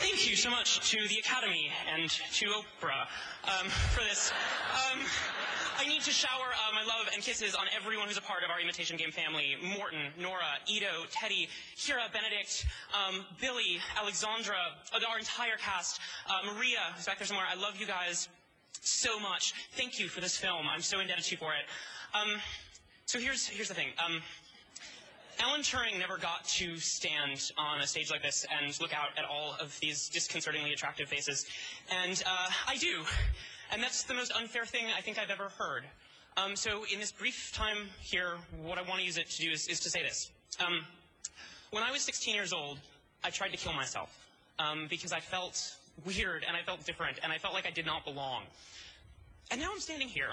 Thank you so much to the Academy and to Oprah um, for this. Um, I need to shower uh, my love and kisses on everyone who's a part of our Imitation Game family. Morton, Nora, Ito, Teddy, Kira, Benedict, um, Billy, Alexandra, uh, our entire cast, uh, Maria, who's back there somewhere. I love you guys so much. Thank you for this film. I'm so indebted to you for it. Um, so here's, here's the thing. Alan Turing never got to stand on a stage like this and look out at all of these disconcertingly attractive faces. And uh, I do. And that's the most unfair thing I think I've ever heard. Um, so in this brief time here, what I want to use it to do is, is to say this. Um, when I was 16 years old, I tried to kill myself um, because I felt weird and I felt different and I felt like I did not belong. And now I'm standing here.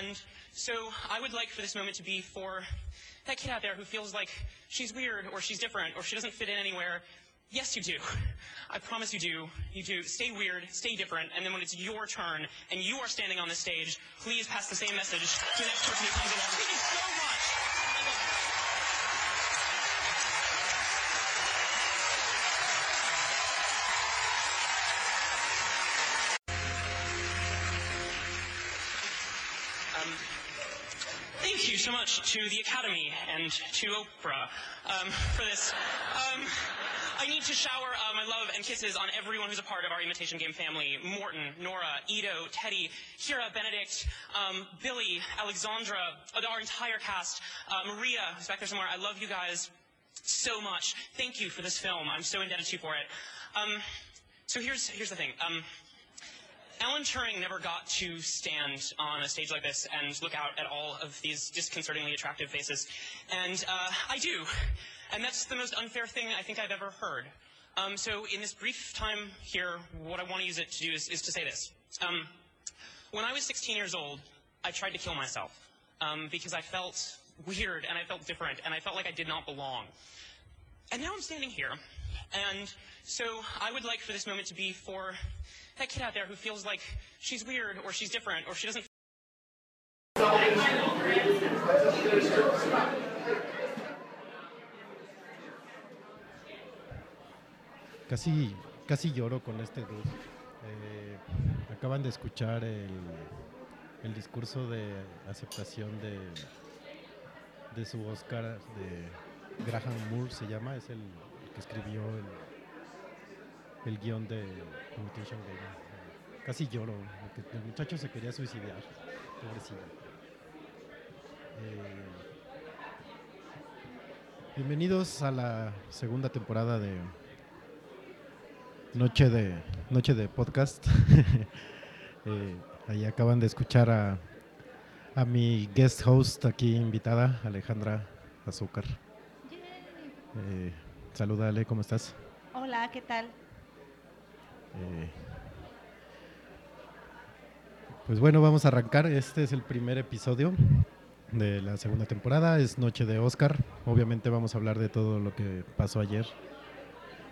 And so I would like for this moment to be for that kid out there who feels like she's weird or she's different or she doesn't fit in anywhere. Yes, you do. I promise you do. You do. Stay weird, stay different, and then when it's your turn and you are standing on the stage, please pass the same message to the next person who comes in. Thank you so much. To the Academy and to Oprah um, for this. Um, I need to shower uh, my love and kisses on everyone who's a part of our Imitation Game family. Morton, Nora, Ito, Teddy, Kira, Benedict, um, Billy, Alexandra, uh, our entire cast, uh, Maria, who's back there somewhere. I love you guys so much. Thank you for this film. I'm so indebted to you for it. Um, so here's, here's the thing. Alan Turing never got to stand on a stage like this and look out at all of these disconcertingly attractive faces. And uh, I do. And that's the most unfair thing I think I've ever heard. Um, so in this brief time here, what I want to use it to do is, is to say this. Um, when I was 16 years old, I tried to kill myself um, because I felt weird and I felt different and I felt like I did not belong. And now I'm standing here. And so I would like for this moment to be for that kid out there who feels like she's weird or she's different or she doesn't Casi, casi lloro con este. Eh, acaban de escuchar el, el discurso de aceptación de, de su Oscar de Graham Moore, se llama, es el que escribió el, el guion de Imitation Game. Casi lloro, porque el muchacho se quería suicidar, pobrecito. Eh, bienvenidos a la segunda temporada de Noche de, noche de podcast. Eh, ahí acaban de escuchar a, a mi guest host aquí invitada, Alejandra Azúcar. Eh, saluda Ale, ¿cómo estás? Hola, ¿qué tal? Eh, pues bueno, vamos a arrancar. Este es el primer episodio de la segunda temporada. Es Noche de Oscar. Obviamente vamos a hablar de todo lo que pasó ayer.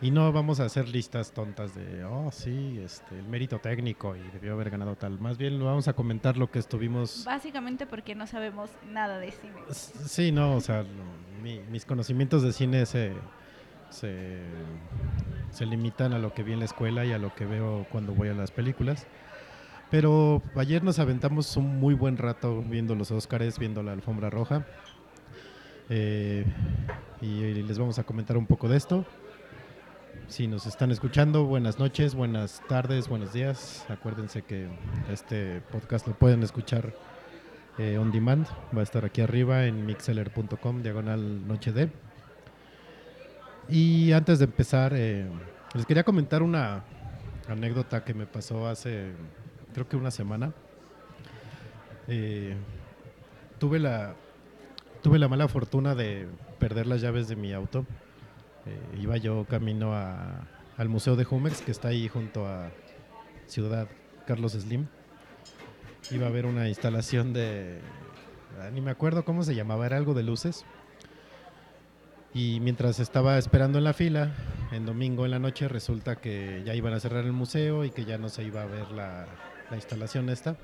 Y no vamos a hacer listas tontas de, oh, sí, este, el mérito técnico y debió haber ganado tal. Más bien vamos a comentar lo que estuvimos... Básicamente porque no sabemos nada de cine. Sí, no, o sea, mi- mis conocimientos de cine se, se, limitan a lo que vi en la escuela y a lo que veo cuando voy a las películas. Pero ayer nos aventamos un muy buen rato viendo los Óscares, viendo la alfombra roja. Eh, y les vamos a comentar un poco de esto. Si nos están escuchando, buenas noches, buenas tardes, buenos días. Acuérdense que este podcast lo pueden escuchar eh, on demand. Va a estar aquí arriba en mixeller.com, diagonal noche de. Y antes de empezar, eh, les quería comentar una anécdota que me pasó hace, creo que una semana. Eh, tuve la tuve la mala fortuna de perder las llaves de mi auto. Eh, iba yo camino a- al Museo de Jumex, que está ahí junto a Ciudad Carlos Slim. Iba a ver una instalación de... ah, ni me acuerdo cómo se llamaba, era algo de luces. Y mientras estaba esperando en la fila, en domingo en la noche, resulta que ya iban a cerrar el museo y que ya no se iba a ver la, la instalación esta.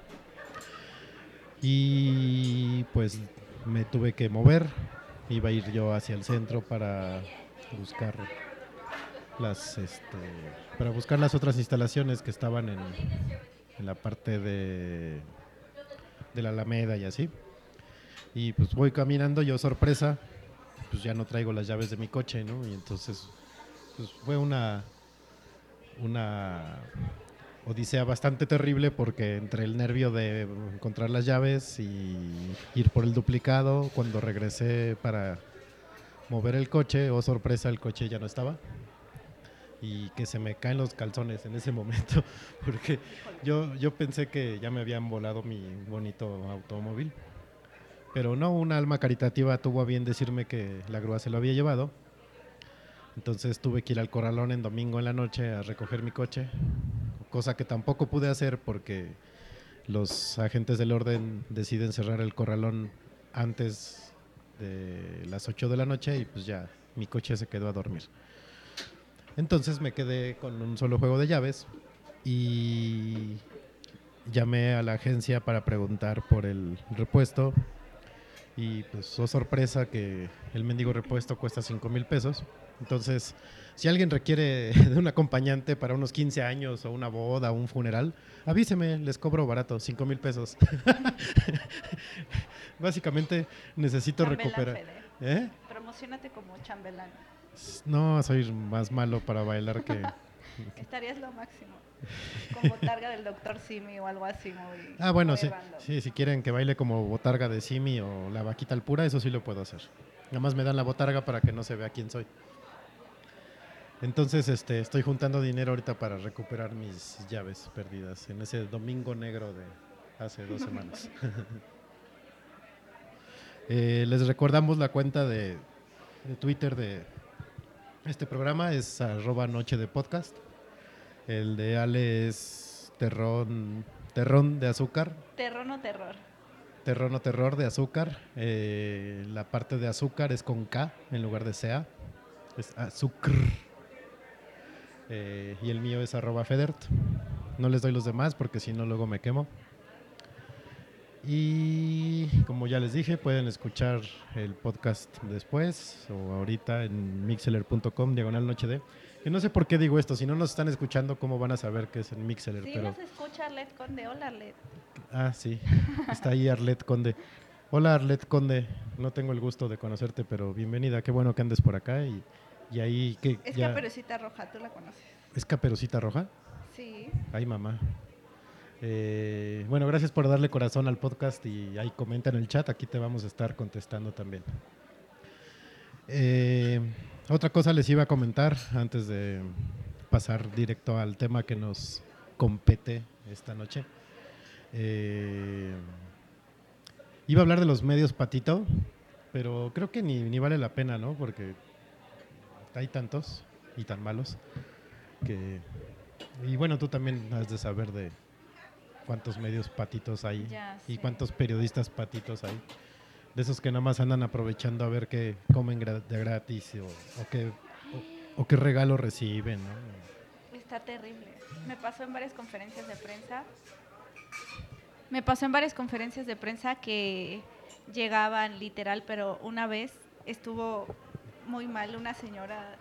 Y pues me tuve que mover. Iba a ir yo hacia el centro para buscar las, este, para buscar las otras instalaciones que estaban en, en la parte de, de la Alameda y así. Y pues voy caminando, yo sorpresa, pues ya no traigo las llaves de mi coche, ¿no? Y entonces, pues fue una, una odisea bastante terrible porque entre el nervio de encontrar las llaves y ir por el duplicado, cuando regresé para mover el coche, oh sorpresa, el coche ya no estaba. Y que se me caen los calzones en ese momento, porque yo, yo pensé que ya me habían volado mi bonito automóvil. Pero no, una alma caritativa tuvo a bien decirme que la grúa se lo había llevado. Entonces tuve que ir al corralón en domingo en la noche a recoger mi coche, cosa que tampoco pude hacer porque los agentes del orden deciden cerrar el corralón antes de las 8 de la noche y pues ya mi coche se quedó a dormir. Entonces me quedé con un solo juego de llaves y llamé a la agencia para preguntar por el repuesto y pues oh sorpresa que el mendigo repuesto cuesta 5 mil pesos. Entonces, si alguien requiere de un acompañante para unos 15 años o una boda o un funeral, avíseme, les cobro barato, 5 mil pesos. Básicamente necesito Chambelán, recuperar. Fede. ¿Eh? Promocionate como chambelán. No, soy más malo para bailar que... Estarías lo máximo. Con botarga del doctor Simi o algo así muy. Ah, bueno, muy sí, sí, si quieren que baile como botarga de Simi o la vaquita al pura, eso sí lo puedo hacer. Nada más me dan la botarga para que no se vea quién soy. Entonces, este, estoy juntando dinero ahorita para recuperar mis llaves perdidas en ese domingo negro de hace dos semanas. Eh, les recordamos la cuenta de, de Twitter de este programa, es arroba noche de podcast. El de Ale es terrón, terrón de azúcar, Terror no terror. terrón o terror de azúcar. Eh, la parte de azúcar es con K en lugar de CA. Es azúcar. Eh, y el mío es arroba Federt. No les doy los demás porque si no luego me quemo. Y como ya les dije, pueden escuchar el podcast después o ahorita en mixeler.com, diagonal noche de. Que no sé por qué digo esto, si no nos están escuchando, ¿cómo van a saber que es en Mixeler? Sí, Pero, nos escucha Arlet Conde. Hola, Arlet. ah, sí, está ahí Arlet Conde. Hola Arlet Conde, no tengo el gusto de conocerte, pero bienvenida, qué bueno que andes por acá y, y ahí que Es ya... Caperucita Roja, tú la conoces. ¿Es Caperucita Roja? Sí. Ay, mamá. Eh, bueno, gracias por darle corazón al podcast y ahí comenta en el chat, aquí te vamos a estar contestando también. Eh, otra cosa les iba a comentar antes de pasar directo al tema que nos compete esta noche. Eh, iba a hablar de los medios patito, pero creo que ni, ni vale la pena, ¿no? Porque hay tantos y tan malos que... Y bueno, tú también has de saber de cuántos medios patitos hay Ya y cuántos periodistas patitos hay. De esos que nada más andan aprovechando a ver qué comen de gratis o, o qué, o, o qué regalo reciben, ¿no? Está terrible. Me pasó en varias conferencias de prensa. Me pasó en varias conferencias de prensa que llegaban literal, pero una vez estuvo muy mal una señora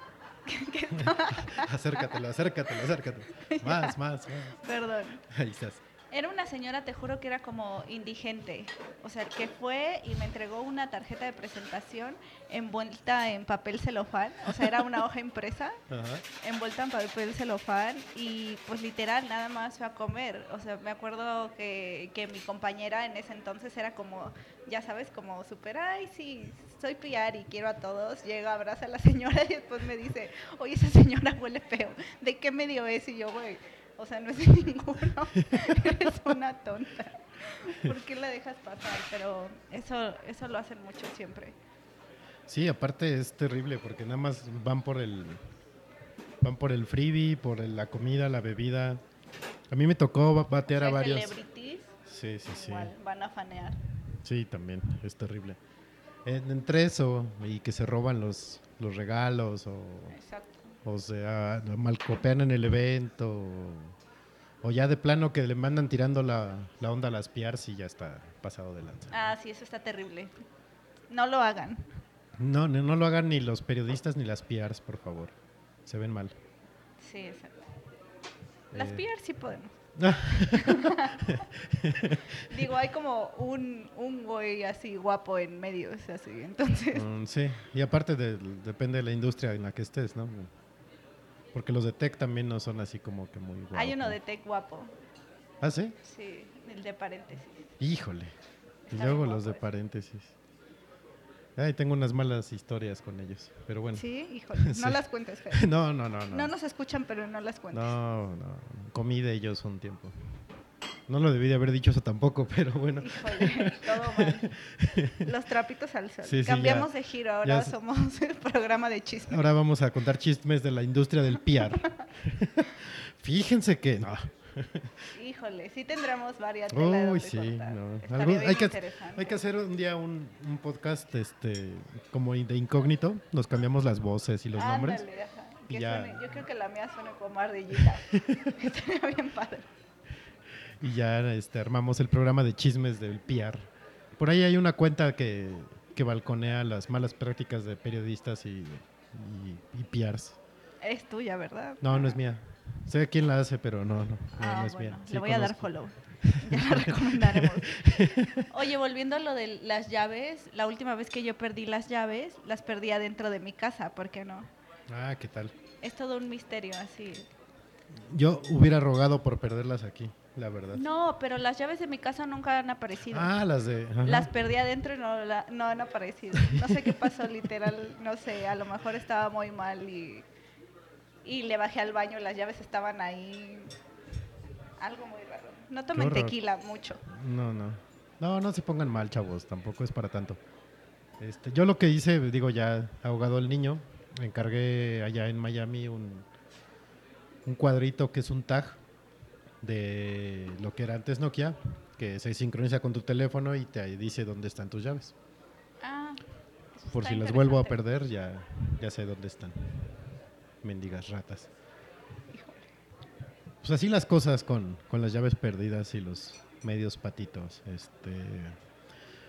que, que estaba, acércatelo, acércatelo, acércatelo. Más, más, más. perdón. Ahí estás. Era una señora, te juro que era como indigente. O sea, que fue y me entregó una tarjeta de presentación envuelta en papel celofán. O sea, era una hoja impresa envuelta en papel celofán y pues literal nada más fue a comer. O sea, me acuerdo que, que mi compañera en ese entonces era como, ya sabes, como súper, ay, sí, soy PR y quiero a todos. Llega, abraza a la señora y después me dice, oye, esa señora huele feo. ¿De qué medio es? Y yo, güey, o sea, no es de ninguno. Eres una tonta. ¿Por qué la dejas pasar? Pero eso, eso lo hacen mucho siempre. Sí, aparte es terrible porque nada más van por el van por el freebie, por el- la comida, la bebida. A mí me tocó ba- batear a varios. celebrities Sí, sí, sí. igual van a fanear. Sí, también es terrible. En- entre eso y que se roban los, los regalos o, Exacto. O sea, malcopean en el evento o, o ya de plano que le mandan tirando la, la onda a las PRs y ya está pasado de lanza. Ah, sí, eso está terrible. No lo hagan. No, no, no lo hagan ni los periodistas ni las PRs, por favor. Se ven mal. Sí, exacto. Las Eh. PR sí podemos. Digo, hay como un, un güey así guapo en medio, es así. Entonces, Mm, sí, y aparte de- depende de la industria en la que estés, ¿no? Porque los de tech también no son así como que muy guapos. hay uno de tech guapo. ¿Ah, sí? Sí, el de paréntesis. Híjole. Y Está luego bien los de paréntesis. Ay, tengo unas malas historias con ellos, pero bueno. Sí, híjole. Sí. No las cuentes, Fer. No, no, no, no. No nos escuchan, pero no las cuentes. No, no. Comí de ellos un tiempo. No lo debí de haber dicho eso tampoco, pero bueno. Híjole, todo mal. Los trapitos al sol. Sí, sí, Cambiamos ya- de giro, ahora somos el programa de chismes. Ahora vamos a contar chismes de la industria del PR. Fíjense que no. Híjole, sí tendremos varias Uy, sí, no. Bien hay, que, hay que hacer un día un, un podcast este como de incógnito. Nos cambiamos las voces y los nombres. Ajá. y ya. suene- yo creo que la mía suena como ardillita. Estaría bien padre. Y ya este, armamos el programa de chismes del PR. Por ahí hay una cuenta que, que balconea las malas prácticas de periodistas y, y, y PRs. Es tuya, ¿verdad? No, no es mía. Sé quién la hace, pero no, no, no, Ah, no es bueno, mía. Sí le voy a dar follow. Ya la recomendaremos. Oye, volviendo a lo de las llaves, la última vez que yo perdí las llaves, las perdí adentro de mi casa, ¿por qué no? Ah, ¿qué tal? Es todo un misterio así. Yo hubiera rogado por perderlas aquí, la verdad. No, pero las llaves de mi casa nunca han aparecido. Ah, las de... ajá. Las perdí adentro y no, la- no han aparecido. No sé qué pasó, literal, no sé, a lo mejor estaba muy mal y, y le bajé al baño, las llaves estaban ahí. Algo muy raro. No tomen tequila mucho. No, no. No, no se pongan mal, chavos. Tampoco es para tanto. Este, yo lo que hice, digo, ya ahogado el niño, encargué allá en Miami un, un cuadrito que es un tag de lo que era antes Nokia, que se sincroniza con tu teléfono y te dice dónde están tus llaves. Ah, Por si las vuelvo a perder, ya, ya sé dónde están. Mendigas ratas. Híjole. Pues así las cosas con, con las llaves perdidas y los medios patitos. Este,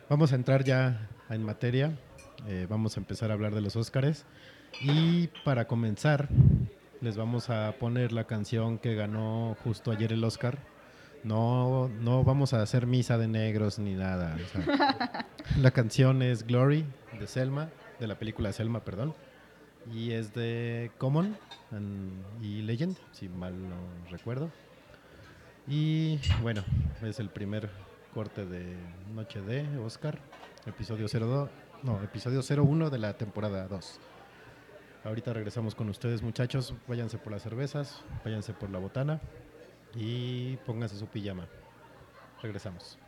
vamos a entrar ya en materia. Eh, vamos a empezar a hablar de los Óscares. Y para comenzar, les vamos a poner la canción que ganó justo ayer el Oscar. No, no vamos a hacer misa de negros ni nada. o sea, la canción es Glory de Selma, de la película Selma, perdón. Y es de Common and- y Legend, si mal no recuerdo. Y bueno, es el primer corte de Noche de Oscar, episodio 02, no, episodio 01 de la temporada 2. Ahorita regresamos con ustedes, muchachos. Váyanse por las cervezas, váyanse por la botana y pónganse su pijama. Regresamos.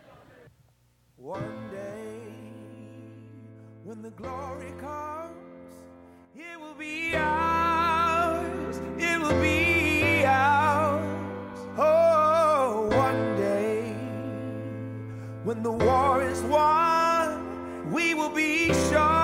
One day, when the glory comes, it will be ours. It will be ours. Oh, one day, when the war is won, we will be sure.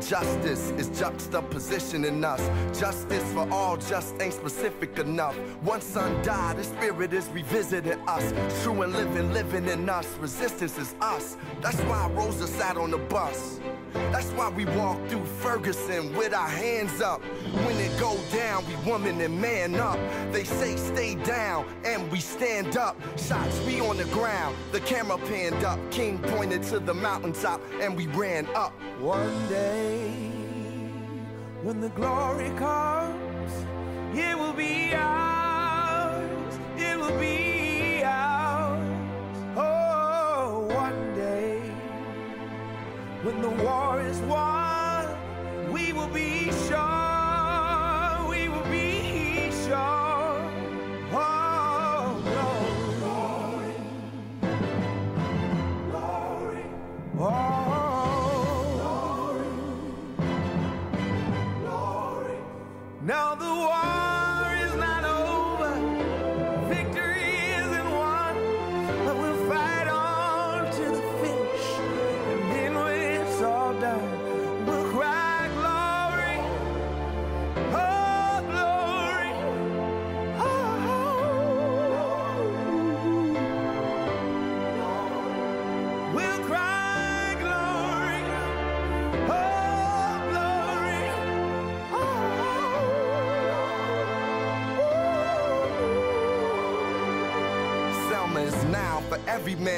Justice is juxtaposition in us. Justice for all just ain't specific enough. One son died, his spirit is revisiting us. True and living, living in us. Resistance is us. That's why Rosa sat on the bus. That's why we walk through Ferguson with our hands up. When it go down, we woman and man up. They say stay down, and we stand up. Shots we on the ground, the camera panned up. King pointed to the mountaintop, and we ran up. One day, when the glory comes, it will be ours. It will be ours. Oh, one day, when the war is won,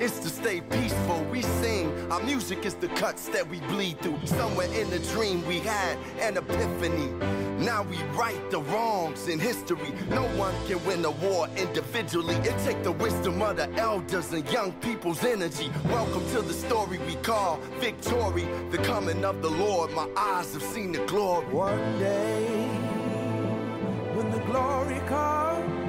It's to stay peaceful. We sing. Our music is the cuts that we bleed through. Somewhere in the dream we had an epiphany. Now we right the wrongs in history. No one can win a war individually. It take the wisdom of the elders and young people's energy. Welcome to the story we call victory. The coming of the Lord. My eyes have seen the glory. One day, when the glory comes,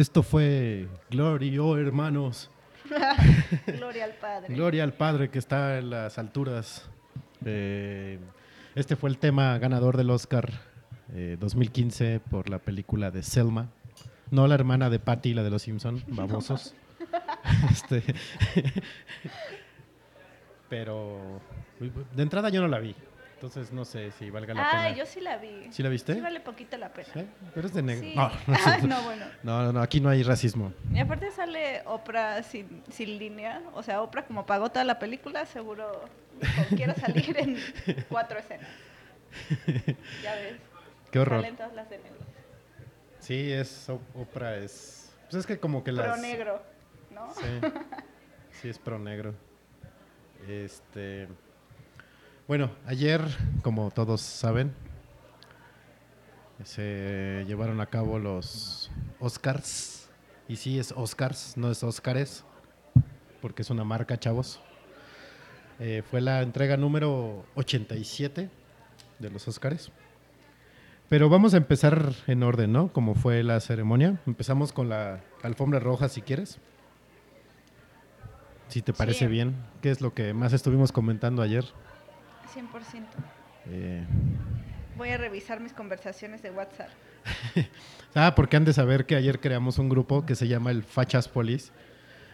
Esto fue Glory, oh hermanos. Gloria al Padre. Gloria al Padre que está en las alturas. Eh, este fue el tema ganador del Oscar eh, 2015 por la película de Selma. No la hermana de Patty, la de los Simpson, babosos. Este, pero de entrada yo no la vi. Entonces no sé si valga la Ah, pena. yo sí la vi. ¿Sí la viste? Sí vale poquito la pena. ¿Sí? Pero es de negro. Sí. No, no, cierto. no, bueno. no, no, no, aquí no hay racismo. Y aparte sale Oprah sin, sin línea. O sea, Oprah como pagó toda la película, seguro quiero salir en cuatro escenas. Ya ves. Qué horror. Salen todas las de negro. Sí, es Oprah es pues es que como que las Pro negro, ¿no? Sí. Sí es pro negro. Este Bueno, ayer, como todos saben, se llevaron a cabo los Oscars. Y sí es Oscars, no es Óscares, porque es una marca, chavos. Eh, fue la entrega número 87 de los Oscars. Pero vamos a empezar en orden, ¿no? Como fue la ceremonia. Empezamos con la alfombra roja, si quieres. Si te parece Sí. bien. ¿Qué es lo que más estuvimos comentando ayer? 100%. Eh, Voy a revisar mis conversaciones de WhatsApp. ah, porque han de saber que ayer creamos un grupo que se llama el Fachas Police.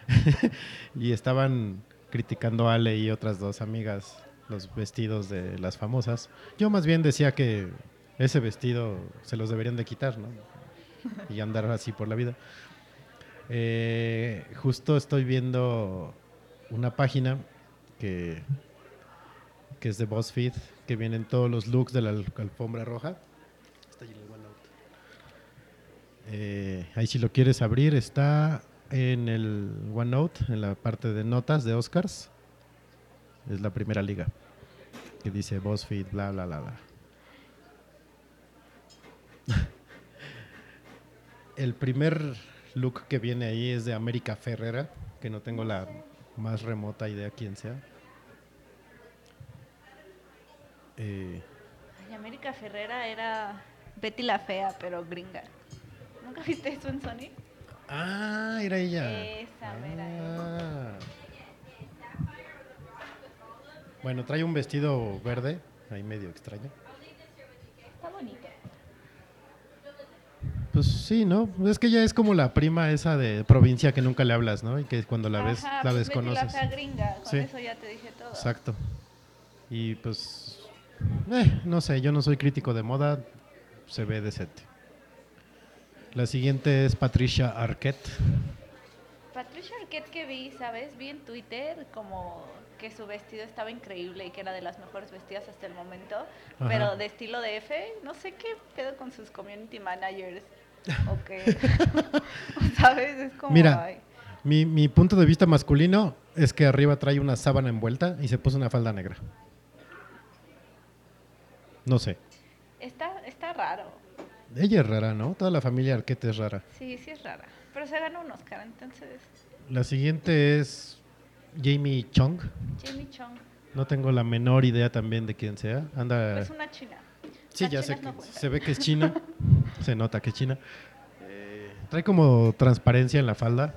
y estaban criticando a Ale y otras dos amigas los vestidos de las famosas. Yo más bien decía que ese vestido se los deberían de quitar, ¿no? Y andar así por la vida. Eh, justo estoy viendo una página que, que es de BuzzFeed, que vienen todos los looks de la al- alfombra roja. Está en el OneNote. Eh, ahí si lo quieres abrir, está en el OneNote, en la parte de notas de Oscars. Es la primera liga. Que dice BuzzFeed, bla, bla, bla, bla. El primer look que viene ahí es de América Ferrera, que no tengo la más remota idea quién sea. Eh, Ay, América Ferrera era Betty la Fea, pero gringa. ¿Nunca viste eso en Sony? Ah, era ella. Esa Ah. Bueno, trae un vestido verde, ahí medio extraño. Está bonito. Pues sí, ¿no? Es que ella es como la prima esa de provincia que nunca le hablas, ¿no? Y que cuando la ves, Ajá, la pues Betty desconoces. La fea gringa, con Sí. eso ya te dije todo. Exacto. Y pues, eh, no sé, yo no soy crítico de moda, se ve decente. La siguiente es Patricia Arquette. Patricia Arquette que vi, ¿sabes? Vi en Twitter como que su vestido estaba increíble y que era de las mejores vestidas hasta el momento, Ajá. pero de estilo de F, no sé qué pedo con sus community managers. O qué. ¿Sabes? Es como. Mira. ay. Mi, mi punto de vista masculino es que arriba trae una sábana envuelta y se puso una falda negra. No sé. Está, está raro. Ella es rara, ¿no? Toda la familia Arquette es rara. Sí, sí es rara. Pero se ganó un Oscar, entonces. La siguiente es Jamie Chung. Jamie Chung. No tengo la menor idea también de quién sea. Anda. Es una china. Sí, Las ya sé no se ve que es china. se nota que es china. Eh, trae como transparencia en la falda.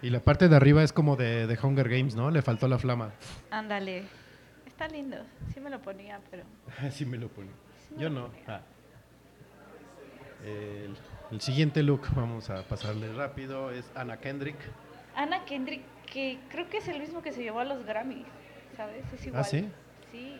Y la parte de arriba es como de, de Hunger Games, ¿no? Le faltó la flama. Ándale. Está lindo. Sí me lo ponía, pero. Así me lo pone. Sí me Yo lo no. ponía. Ah. El, el siguiente look, vamos a pasarle rápido, es Anna Kendrick. Ana Kendrick, que creo que es el mismo que se llevó a los Grammys, ¿sabes? Es igual. ¿Ah, sí? Sí.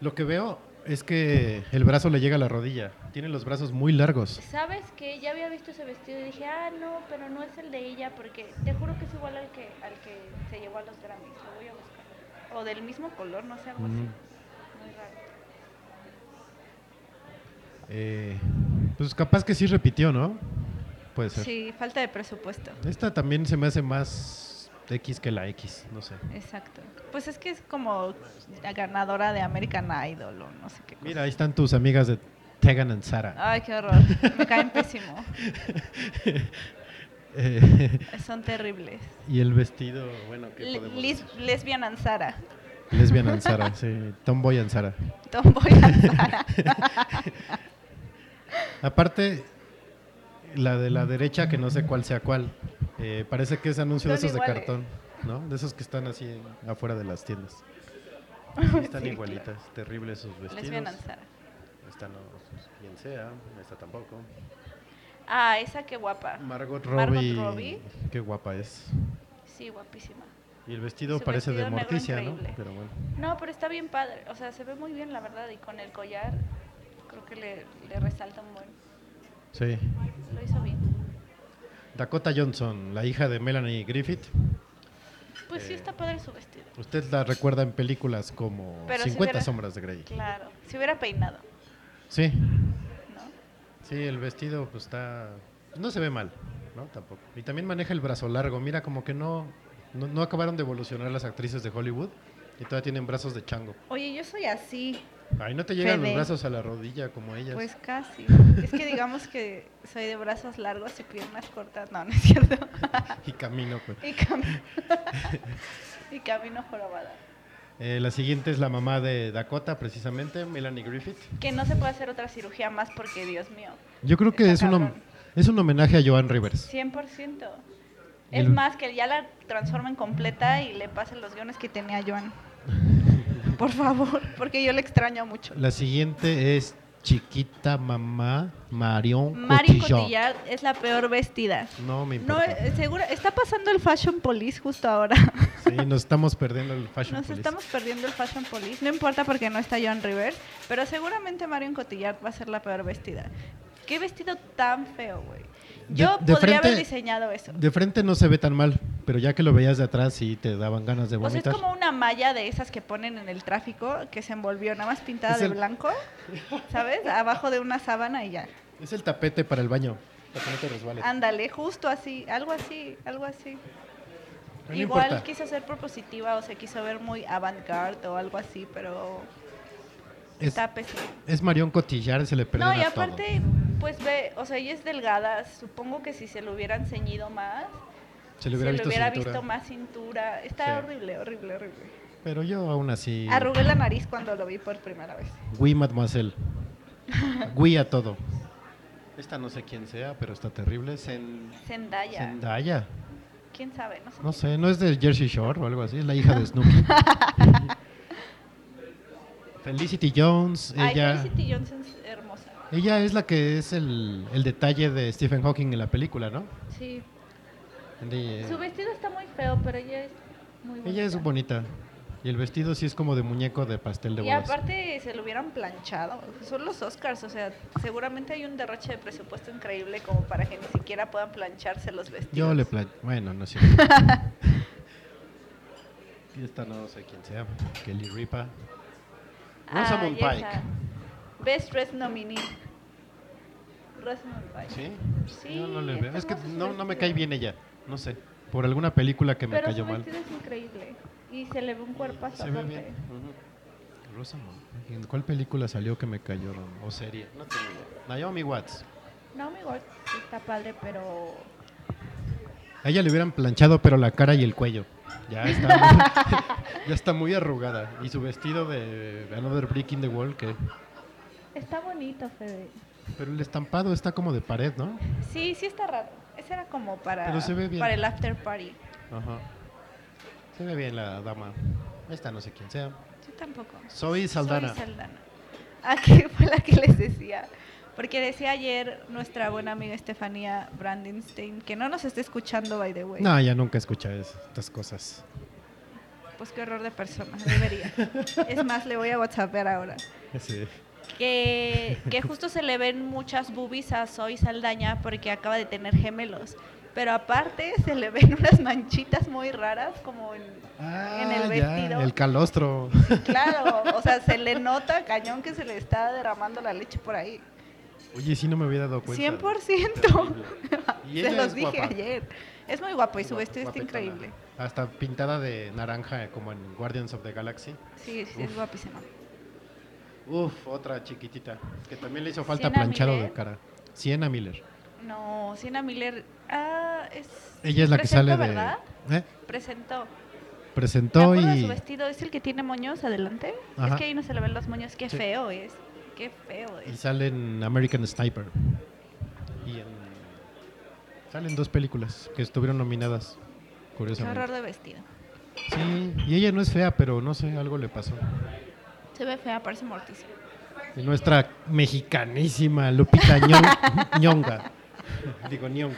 Lo que veo es que el brazo le llega a la rodilla. Tiene los brazos muy largos. ¿Sabes que ya había visto ese vestido y dije, ah, no, pero no es el de ella porque te juro que es igual al que, al que se llevó a los Grammys. Lo voy a buscar. O del mismo color, no sé, algo así. Muy raro. Eh, pues capaz que sí repitió, ¿no? Puede ser. Sí, falta de presupuesto. Esta también se me hace más X que la X, no sé. Exacto. Pues es que es como la ganadora de American Idol o no sé qué cosa. Mira, ahí están tus amigas de Tegan and Sara. Ay, qué horror. Me caen pésimo. Eh, Son terribles. y el vestido, bueno, ¿qué podemos lesbian Ansara. Lesbian and Sara, sí. Tomboy and Sara. Tomboy Ansara. Aparte, la de la derecha, que no sé cuál sea cuál, eh, parece que es anuncio de esos de cartón, ¿no? De esos que están así afuera de las tiendas. Están Sí, igualitas, terribles sus vestidos. Lesbian Ansara. Esta no, quien sea, esta tampoco. Ah, esa qué guapa. Margot Margot Robbie, Robbie. qué guapa es. Sí, guapísima. Y el vestido Su parece vestido de Morticia, ¿no? Pero bueno. No, pero está bien padre. O sea, se ve muy bien, la verdad. Y con el collar, creo que le, le resalta un buen. Sí. Lo hizo bien. Dakota Johnson, la hija de Melanie Griffith. Pues sí, Eh, está padre su vestido. Usted la recuerda en películas como Pero si 50 hubiera- sombras de Grey. Claro. Si hubiera peinado, Sí. Sí, el vestido pues está... No se ve mal, ¿no? Tampoco. Y también maneja el brazo largo. Mira, como que no, no, no acabaron de evolucionar las actrices de Hollywood y todavía tienen brazos de chango. Oye, yo soy así. Ahí no te llegan los brazos a la rodilla como ellas. Pues casi. Es que digamos que soy de brazos largos y piernas cortas. No, no es cierto. y camino, pues. y, y camino jorobada. Eh, la siguiente es la mamá de Dakota, precisamente, Melanie Griffith. Que no se puede hacer otra cirugía más porque, Dios mío, Yo creo que es un, es un homenaje a Joan Rivers. 100%. Y Es el- más, que ya la transformen completa y le pasen los guiones que tenía Joan. Por favor, porque yo le extraño mucho. La siguiente es Chiquita Mamá Marion Marion Cotillard. Es la peor vestida. No me No, importa. eh, seguro, está pasando el Fashion Police justo ahora. Sí, nos estamos perdiendo el Fashion Nos Police. estamos perdiendo el Fashion Police. No importa porque no está Joan Rivers, pero seguramente Marion Cotillard va a ser la peor vestida. Qué vestido tan feo, güey. Yo de podría haber frente- diseñado eso. De frente no se ve tan mal, pero ya que lo veías de atrás sí te daban ganas de O sea, es vomitar. como una malla de esas que ponen en el tráfico que se envolvió nada más pintada Es de el- blanco, ¿sabes? Abajo de una sábana y ya. Es el tapete para el baño, para que no te resbales. Ándale, justo así, algo así, algo así. No Igual quiso ser propositiva o se quiso ver muy avant-garde o algo así, pero Es, está pésimo. es Marion Cotillard, se le No, perdona y todo. aparte, pues ve, o sea, ella es delgada, supongo que si se lo hubieran ceñido más, Se le hubiera se visto le hubiera cintura. visto más cintura. Está Sí. horrible, horrible, horrible. Pero yo aún así... Arrugué la nariz cuando lo vi por primera vez. Oui, mademoiselle. Oui a todo. Esta no sé quién sea, pero está terrible. Zen- Zendaya. Zendaya. ¿Quién sabe? No sé. No sé, no es de Jersey Shore o algo así, es la hija de Snooki. Felicity Jones, Ay, ella, Felicity Johnson es hermosa. ella es la que es el, el detalle de Stephen Hawking en la película, ¿no? Sí. De- Su vestido está muy feo, pero ella es muy bonita. ella es bonita. Y el vestido sí es como de muñeco de pastel de Y bodas. aparte se lo hubieran planchado. Son los Oscars, o sea, seguramente hay un derroche de presupuesto increíble como para que ni siquiera puedan plancharse los vestidos. Yo le plan... Bueno, no sé. y esta no sé quién sea. Kelly Ripa. Rosamund Ay, Pike. esa. Best Dress Nominee. Rosamund Pike. ¿Sí? Sí, Yo no le veo. Es que no, no me cae bien ella. No sé. Por alguna película que me Pero cayó su mal. vestido es increíble. Y se le ve un cuerpazo Se ve bien. Ujú. Rosamund Pike. ¿En cuál película salió que me cayó? O serie. No tengo idea. Naomi Watts. Naomi Watts está padre, pero... A ella le hubieran planchado, pero la cara y el cuello. Ya está muy, ya está muy arrugada. Y su vestido de Another Brick in the Wall, que... Está bonito, Fede. Pero el estampado está como de pared, ¿no? Sí, sí está raro. Ese era como para, para el after party. Ajá. Se ve bien la dama. Esta no sé quién sea. Yo tampoco. Zoe Saldana. Soy Saldana. Ah, que fue la que les decía. Porque decía ayer nuestra buena amiga Estefanía Brandenstein, que no nos está escuchando, by the way. No, ya nunca escucha es- estas cosas. Pues qué horror de persona, debería. es más, le voy a whatsappear ahora. Sí. Que, que justo se le ven muchas boobies a Zoe Saldaña porque acaba de tener gemelos. Pero aparte se le ven unas manchitas muy raras como en, en el Ah, ya, vestido. el calostro. Claro, o sea, se le nota cañón que se le está derramando la leche por ahí. Oye, sí no me había dado cuenta. 100%. Terrible. Y Se los es dije guapa. ayer. Es muy guapo y su vestido está guapetona. increíble. Hasta pintada de naranja como en Guardians of the Galaxy. Sí, sí, es Uf. guapísima. Uf, otra chiquitita. Que también le hizo falta Sienna planchado de cara. Sienna Miller. No, Sienna Miller. Ah, es. Ella es la que presentó, sale de... ¿verdad? ¿Eh? Presentó. Me Presentó acuerdo de y... su vestido. ¿Es el que tiene moños adelante? Ajá. Es que ahí no se le ven los moños. Qué Sí. feo es. Qué feo Y es. sale en American Sniper. Y en... Salen dos películas que estuvieron nominadas, Qué curiosamente. horror de vestido. Sí, y ella no es fea, pero no sé, algo le pasó. Se ve fea, parece morticia. Y nuestra mexicanísima Lupita Ño- Ñonga. Digo, Ñongo.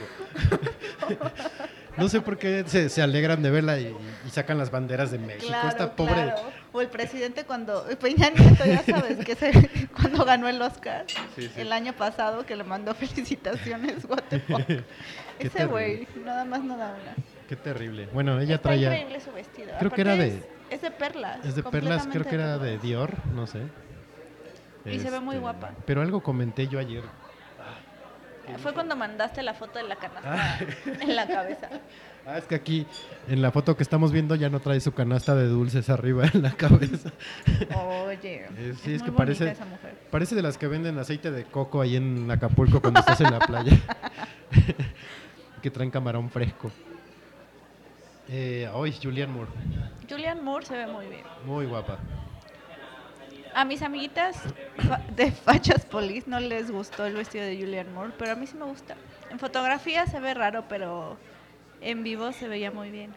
No sé por qué se, se alegran de verla y, y sacan las banderas de México. Claro, Esta pobre. claro. O el presidente cuando Peña Nieto, ya sabes, que se, cuando ganó el Oscar Sí, sí. el año pasado, que le mandó felicitaciones, what the fuck. Ese güey, nada más no da una. Qué terrible. Bueno, ella Está traía. increíble su vestido. creo que era de- Es, de perlas. Es de perlas, creo que era de. Dior, no sé. Y se ve muy Este, guapa. Pero algo comenté yo ayer. Fue cuando mandaste la foto de la canasta Ah. en la cabeza. Ah, es que aquí en la foto que estamos viendo ya no trae su canasta de dulces arriba en la cabeza. Oye, Eh, sí, es que parece- bonita esa mujer. Parece de las que venden aceite de coco ahí en Acapulco cuando estás en la playa. que traen camarón fresco. Eh, hoy Julianne Moore, Julianne Moore se ve muy bien. muy guapa. A mis amiguitas de Fachas Police no les gustó el vestido de Julianne Moore, pero a mí sí me gusta. En fotografía se ve raro, pero en vivo se veía muy bien.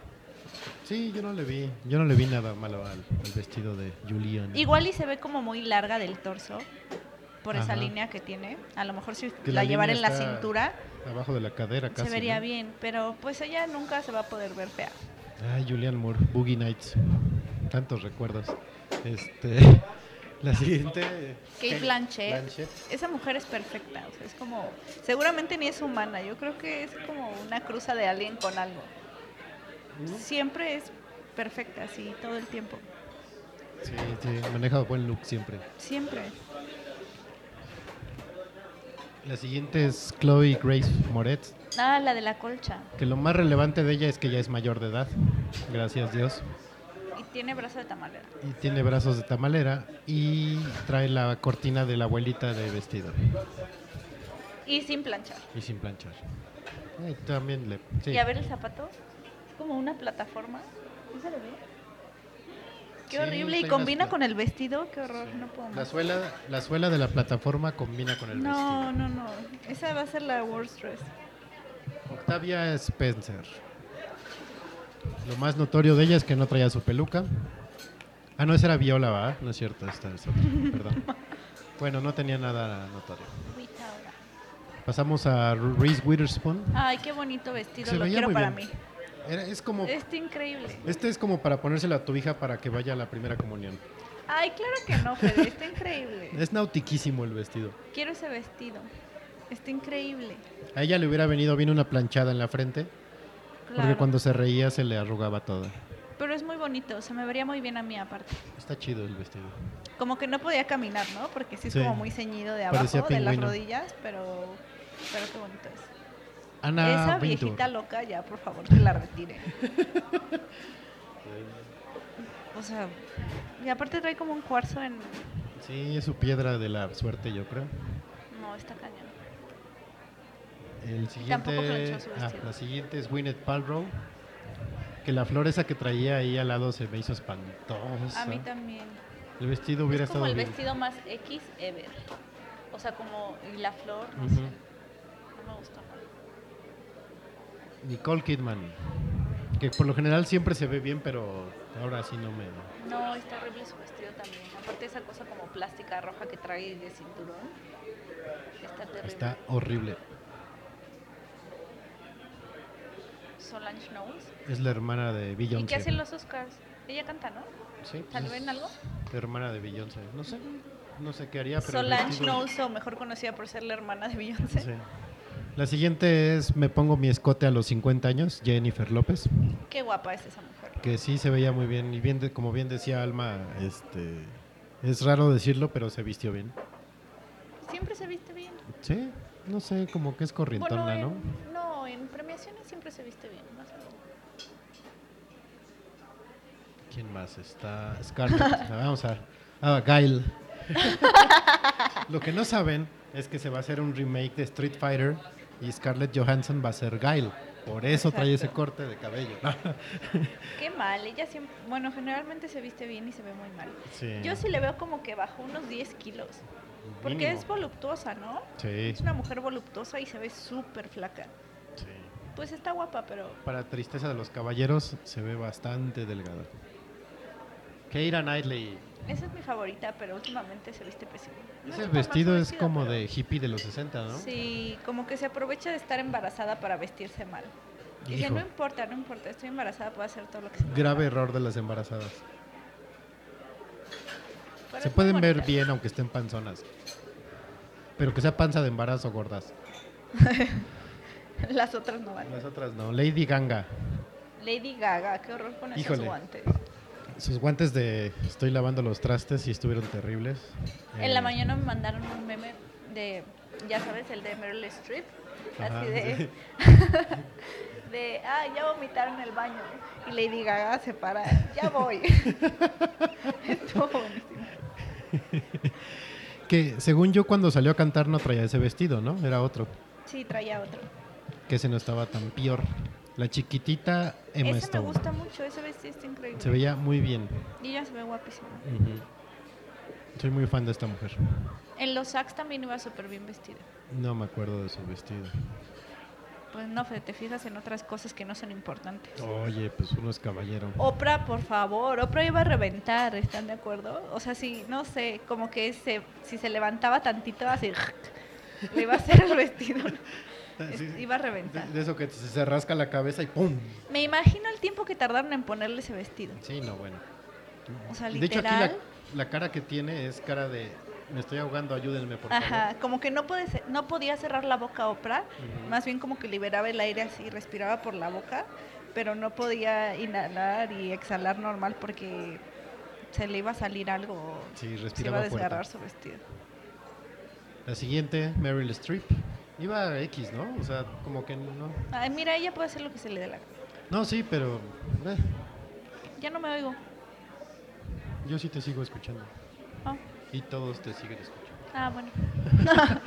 Sí, yo no le vi, yo no le vi nada malo al, al vestido de Julianne. Igual y se ve como muy larga del torso por esa línea que tiene. A lo mejor si Que la, la llevara en la cintura Abajo de la cadera casi. se vería ¿no? bien, pero pues ella nunca se va a poder ver fea. Ay, Julianne Moore, Boogie Nights. Tantos recuerdos. Este, la siguiente. Kate Blanchett. Blanchett. Esa mujer es perfecta, o sea, es como, seguramente ni es humana, yo creo que es como una cruza de alien con algo. Siempre es perfecta, así, todo el tiempo. Sí, sí, maneja buen look siempre. Siempre. La siguiente es Chloe Grace Moretz, Ah, la de la colcha. que lo más relevante de ella es que ya es mayor de edad, gracias Dios, tiene brazo de tamalera. y tiene brazos de tamalera y trae la cortina de la abuelita de vestido Y sin planchar. y sin planchar. Eh, también le... sí. Y a ver el zapato. Es como una plataforma. ¿Sí se le ve? Qué Sí, horrible. Y combina con el vestido. Qué horror. No puedo La más. suela, la suela de la plataforma combina con el No, vestido. no, no. Esa va a ser la worst dress. Octavia Spencer. Lo más notorio de ella es que no traía su peluca. Ah, no, esa era Viola, ¿va? No es cierto, esta es otra, perdón. Bueno, no tenía nada notorio. Pasamos a Reese Witherspoon. Ay, qué bonito vestido. Se Lo veía quiero muy para bien. mí. Era- es como, Este increíble. este es como para ponérselo a tu hija para que vaya a la primera comunión. Ay, claro que no, Fede. Está increíble. Es nautiquísimo el vestido. Quiero ese vestido. Está increíble. A ella le hubiera venido bien una planchada en la frente, porque cuando se reía se le arrugaba todo. Pero es muy bonito. Se me vería muy bien a mí aparte. Está chido el vestido. Como que no podía caminar, ¿no? Porque sí es Sí. como muy ceñido de Parecía abajo, de las rodillas, pero, pero qué bonito es. Ana Esa viejita loca, ya, por favor, que la retire. o sea, y aparte trae como un cuarzo en... Sí, es su piedra de la suerte, yo creo. No, está cañón. El siguiente, ah, la siguiente es Gwyneth Paltrow. Que la flor esa que traía ahí al lado se me hizo espantosa. A mí también. El vestido hubiera es como estado el bien. vestido más X ever. O sea, como... Y la flor, no Ujú. sé. No me gustó. Nicole Kidman. Que por lo general siempre se ve bien, pero ahora sí no me. No, está horrible su vestido también. Aparte esa cosa como plástica roja que trae de cinturón. Está terrible. Está horrible. Solange Knowles. Es la hermana de ¿Y Beyoncé. qué hacen los Oscars? Ella canta, ¿no? Sí, ¿Salió en algo? Hermana de Beyoncé. No sé. No sé qué haría, pero. Solange vestido- Knowles, o mejor conocida por ser la hermana de Beyoncé. Sí. La siguiente es Me pongo mi escote a los 50 años, Jennifer López. Qué guapa es esa mujer. que sí se veía muy bien y bien de- como bien decía Alma este es raro decirlo pero se vistió bien Siempre se viste bien. sí no sé como que es corrientona Bueno, no no, en premiaciones siempre se viste bien. más o menos. quién más está Scarlett vamos a ah Gail lo que no saben es que se va a hacer un remake de Street Fighter y Scarlett Johansson va a ser Gail por eso trae ese corte de cabello Qué mal. Ella siempre, bueno, generalmente se viste bien y se ve muy mal. sí Yo sí le veo como que bajó unos 10 kilos. Porque mínimo. es voluptuosa, ¿no? sí, Es una mujer voluptuosa y se ve súper flaca. Pues está guapa, pero Para tristeza de los caballeros, se ve bastante delgada. Keira Knightley. esa es mi favorita, pero últimamente se viste pésimo. No Ese vestido es como pero- de hippie de los 60, ¿no? Sí, como que se aprovecha de estar embarazada para vestirse mal. Dice, no importa, no importa, estoy embarazada, puedo hacer todo lo que se Grave error de las embarazadas. gana". Pero Se pueden ver bien aunque estén panzonas. Pero que sea panza de embarazo o gordas. Las otras no van. Las otras no. Lady Ganga. Lady Gaga, qué horror con esos Híjole. guantes. Sus guantes de estoy lavando los trastes y estuvieron terribles. En la Eh, mañana me mandaron un meme de, ya sabes, el de Meryl Streep. Ajá, Así de, sí. de, ah, ya vomitaron en el baño. Y Lady Gaga se para, ya voy. Estuvo buenísimo. Que según yo cuando salió a cantar no traía ese vestido, ¿no? Era otro. Sí, traía otro. Que ese no estaba tan peor. La chiquitita Emma ese me Stone. gusta mucho, ese vestido está increíble. Se veía muy bien. Y ella se ve guapísima. Ujú. Soy muy fan de esta mujer. En los Saks también iba súper bien vestida. No me acuerdo de su vestido. Pues no, te fijas en otras cosas que no son importantes. Oye, pues uno es caballero. Oprah, por favor, Oprah iba a reventar, ¿están de acuerdo? O sea, si, no sé, como que se, si se levantaba tantito así, le iba a hacer el vestido. Sí, iba a reventar. de eso que se, rasca la cabeza y ¡pum! Me imagino el tiempo que tardaron en ponerle ese vestido. Sí, no, bueno. O sea, De hecho, aquí la, literal. la cara que tiene es cara de me estoy ahogando, ayúdenme, por Ajá, favor. como que no, puede ser- no podía cerrar la boca Oprah, Ujú. más bien como que liberaba el aire así, respiraba por la boca, pero no podía inhalar y exhalar normal porque se le iba a salir algo Sí, se iba a respiraba desgarrar fuerte. su vestido. La siguiente, Meryl Streep. Iba a X, ¿no? O sea, como que no. Ay, mira, ella puede hacer lo que se le dé la gana. No, sí, pero eh, Ya no me oigo. yo sí te sigo escuchando. Ah, Y todos te siguen escuchando. ah, bueno.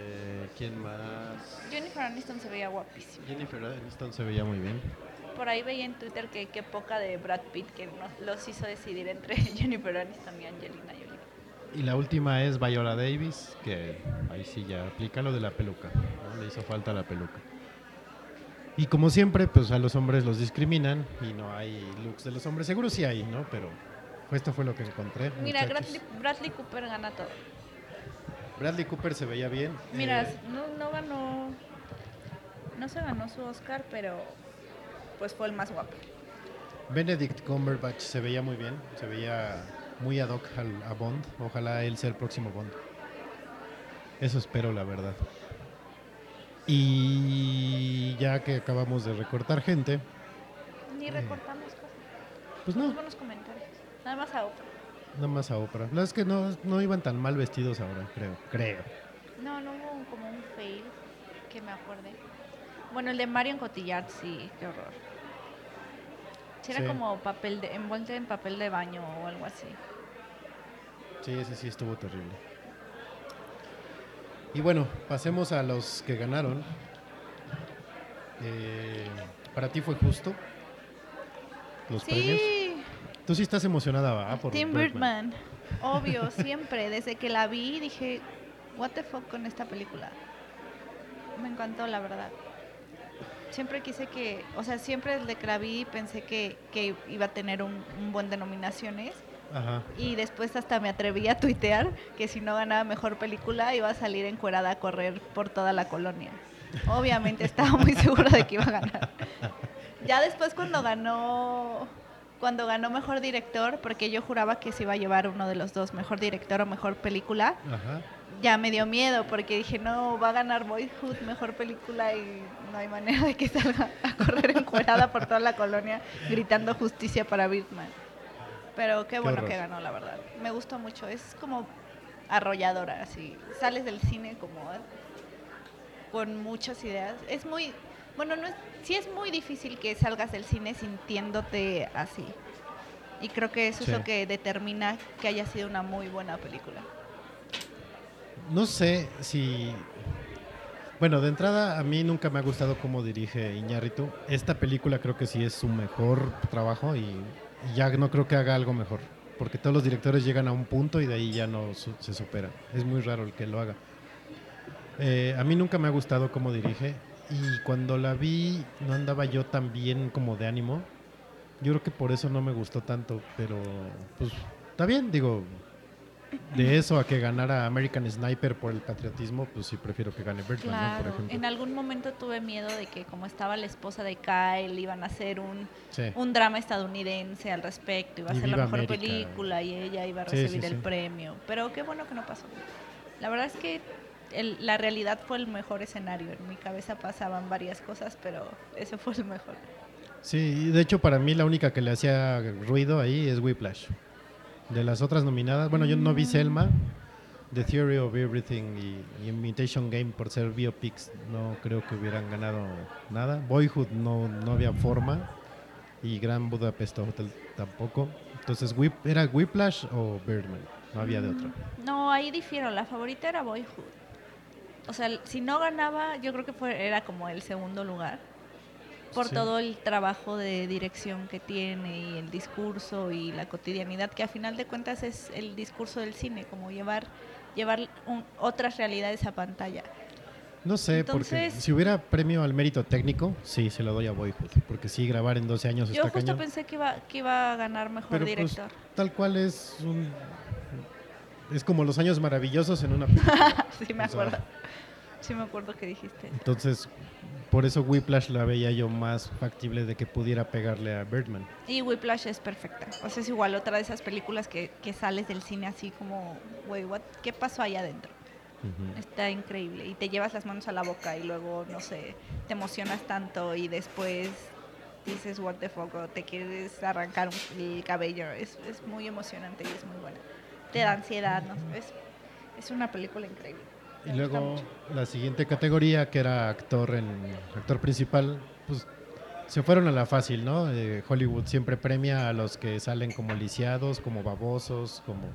Eh, ¿Quién más? Jennifer Aniston se veía guapísima. Jennifer Aniston se veía muy bien. por ahí veía en Twitter que qué poca de Brad Pitt que nos- los hizo decidir entre Jennifer Aniston y Angelina Jolie. Y la última es Viola Davis, que ahí sí ya aplica lo de la peluca. ¿no? Le hizo falta la peluca. Y como siempre, pues a los hombres los discriminan y no hay looks de los hombres. Seguro sí hay, ¿no? Pero esto fue lo que encontré. Mira, Bradley Cooper gana todo. Bradley Cooper se veía bien. Mira, eh, no, no ganó, no se ganó su Oscar, pero pues fue el más guapo. Benedict Cumberbatch se veía muy bien. Se veía muy ad hoc al- a Bond. Ojalá él sea el próximo Bond. Eso espero, la verdad. Y ya que acabamos de recortar gente, Ni recortamos cosas. pues no, buenos comentarios. Nada más a Oprah. nada más a Oprah. La verdad es que no, no iban tan mal vestidos ahora, creo. Creo. No, no hubo un- como un fail que me acuerde. Bueno, el de Marion Cotillard, sí, qué horror. Sí, era Sí. como papel de, envuelto en papel de baño o algo así. Sí, ese sí estuvo terrible. Y bueno, pasemos a los que ganaron. Eh, ¿Para ti fue justo los premios? Sí, Tú sí estás emocionada, ¿va? Por Tim Birdman. Birdman. Obvio, siempre. Desde que la vi dije, what the fuck con esta película. Me encantó, la verdad. Siempre quise que, o sea, siempre desde que la vi pensé que, que iba a tener un, un buen de nominaciones. Ajá. Y después hasta me atreví a tuitear que si no ganaba mejor película iba a salir encuerada a correr por toda la colonia. Obviamente estaba muy segura de que iba a ganar. Ya después cuando ganó cuando ganó mejor director, porque yo juraba que se iba a llevar uno de los dos, mejor director o mejor película, Ajá. ya me dio miedo porque dije, no, va a ganar Boyhood mejor película y no hay manera de que salga a correr encuerada por toda la colonia gritando justicia para Birdman. Pero qué bueno horror. que ganó, la verdad. Me gustó mucho. Es como arrolladora, así. Sales del cine como con muchas ideas. Es muy, bueno, no es, sí es muy difícil que salgas del cine sintiéndote así. Y creo que eso Sí. es lo que determina que haya sido una muy buena película. No sé si. Bueno, de entrada, a mí nunca me ha gustado cómo dirige Iñárritu. Esta película creo que sí es su mejor trabajo y, ya no creo que haga algo mejor. Porque todos los directores llegan a un punto y de ahí ya no su- se supera. Es muy raro el que lo haga. Eh, a mí nunca me ha gustado cómo dirige y cuando la vi no andaba yo tan bien como de ánimo. Yo creo que por eso no me gustó tanto, pero pues está bien, digo, de eso a que ganara American Sniper por el patriotismo, pues sí prefiero que gane Birdman, ¿no? por Claro, ejemplo. en algún momento tuve miedo de que como estaba la esposa de Kyle, iban a hacer un, Sí. un drama estadounidense al respecto, iba a Y ser la mejor América. película y ella iba a recibir sí, el premio. Pero qué bueno que no pasó. La verdad es que el- la realidad fue el mejor escenario. En mi cabeza pasaban varias cosas, pero ese fue el mejor. Sí, de hecho para mí la única que le hacía ruido ahí es Whiplash. De las otras nominadas, bueno, yo no vi Selma, The Theory of Everything y, y Imitation Game por ser biopics, no creo que hubieran ganado nada. Boyhood no, no había forma y Gran Budapest Hotel tampoco. Entonces, Whip, ¿era Whiplash o Birdman? No había de otra. No, ahí difiero. La favorita era Boyhood. O sea, si no ganaba, yo creo que fue, era como el segundo lugar. Por Sí. todo el trabajo de dirección que tiene y el discurso y la cotidianidad, que a final de cuentas es el discurso del cine, como llevar, llevar un- otras realidades a pantalla. No sé, porque Entonces- si hubiera premio al mérito técnico, sí, se lo doy a Boyhood. Porque sí, grabar en 12 años Yo está justo cañón. pensé que iba, que iba a ganar mejor Pero pues, director. tal cual es un... Es como los años maravillosos en una película. sí, me o sea- acuerdo. Sí, me acuerdo que dijiste. Entonces, por eso Whiplash la veía yo más factible de que pudiera pegarle a Birdman. Y Whiplash es perfecta. O sea, es igual otra de esas películas que, que sales del cine así como, güey, ¿qué pasó allá adentro? Está increíble. Y te llevas las manos a la boca y luego, no sé, te emocionas tanto y después dices, what the fuck, o te quieres arrancar el cabello. Es, es muy emocionante y es muy buena. Te da ansiedad, ¿no? Es, es una película increíble. Y luego la siguiente categoría, que era actor en actor principal, pues se fueron a la fácil, ¿no? Eh, Hollywood siempre premia a los que salen como lisiados, como babosos, como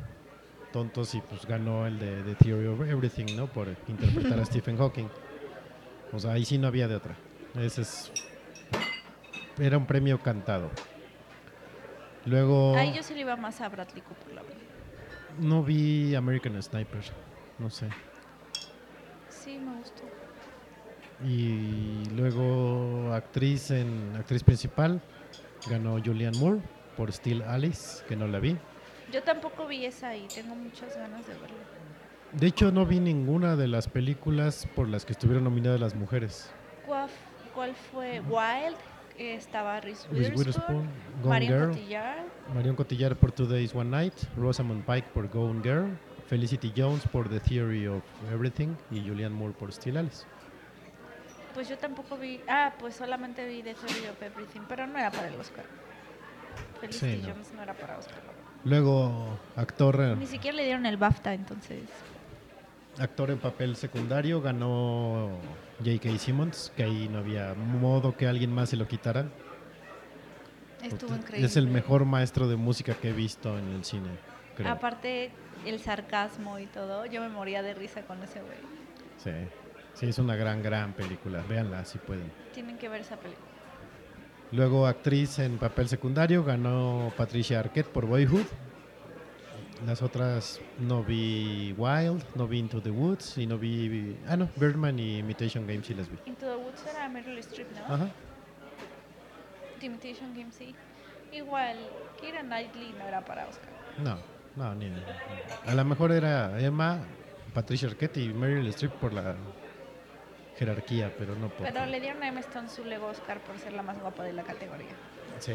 tontos y pues ganó el de, The Theory of Everything, ¿no? Por interpretar a Stephen Hawking. O sea, ahí sí no había de otra. Ese es era un premio cantado. Luego Ahí yo sí le iba más a Bradley Cooper, la verdad. no vi American Sniper, no sé. Sí, me gustó. Y luego actriz en actriz principal ganó Julianne Moore por Still Alice, que no la vi. Yo tampoco vi esa y tengo muchas ganas de verla. De hecho, no vi ninguna de las películas por las que estuvieron nominadas las mujeres. ¿Cuál, cuál fue? Wild, eh, estaba Reese Witherspoon, Marion Girl. Cotillard, Marion Cotillard por Two Days One Night, Rosamund Pike por Gone Girl, Felicity Jones por The Theory of Everything y Julianne Moore por Still Alice. Pues yo tampoco vi. Ah, pues solamente vi The Theory of Everything, pero no era para el Oscar. Felicity Sí, no. Jones no era para Oscar. Luego, actor, eh, Ni siquiera le dieron el BAFTA, entonces. actor en papel secundario ganó J.K. Simmons, que ahí no había modo que alguien más se lo quitara. Estuvo increíble. Es el mejor maestro de música que he visto en el cine, creo. Aparte, el sarcasmo y todo, yo me moría de risa con ese güey. Sí. sí, es una gran, gran película. Véanla si pueden. Tienen que ver esa película. Luego, actriz en papel secundario, ganó Patricia Arquette por Boyhood. Las otras no vi Wild, no vi Into the Woods y no vi. Ah, no, Birdman y Imitation Game sí las vi. Into the Woods era Meryl Streep, ¿no? Ajá. The Imitation Game, sí. Igual, Keira Knightley no era para Oscar. No, no, ni. ni- A lo mejor era Emma, Patricia Arquette y Meryl Streep por la jerarquía, pero no por. Pero le dieron a Emma Stone su Lego Oscar por ser la más guapa de la categoría. Sí,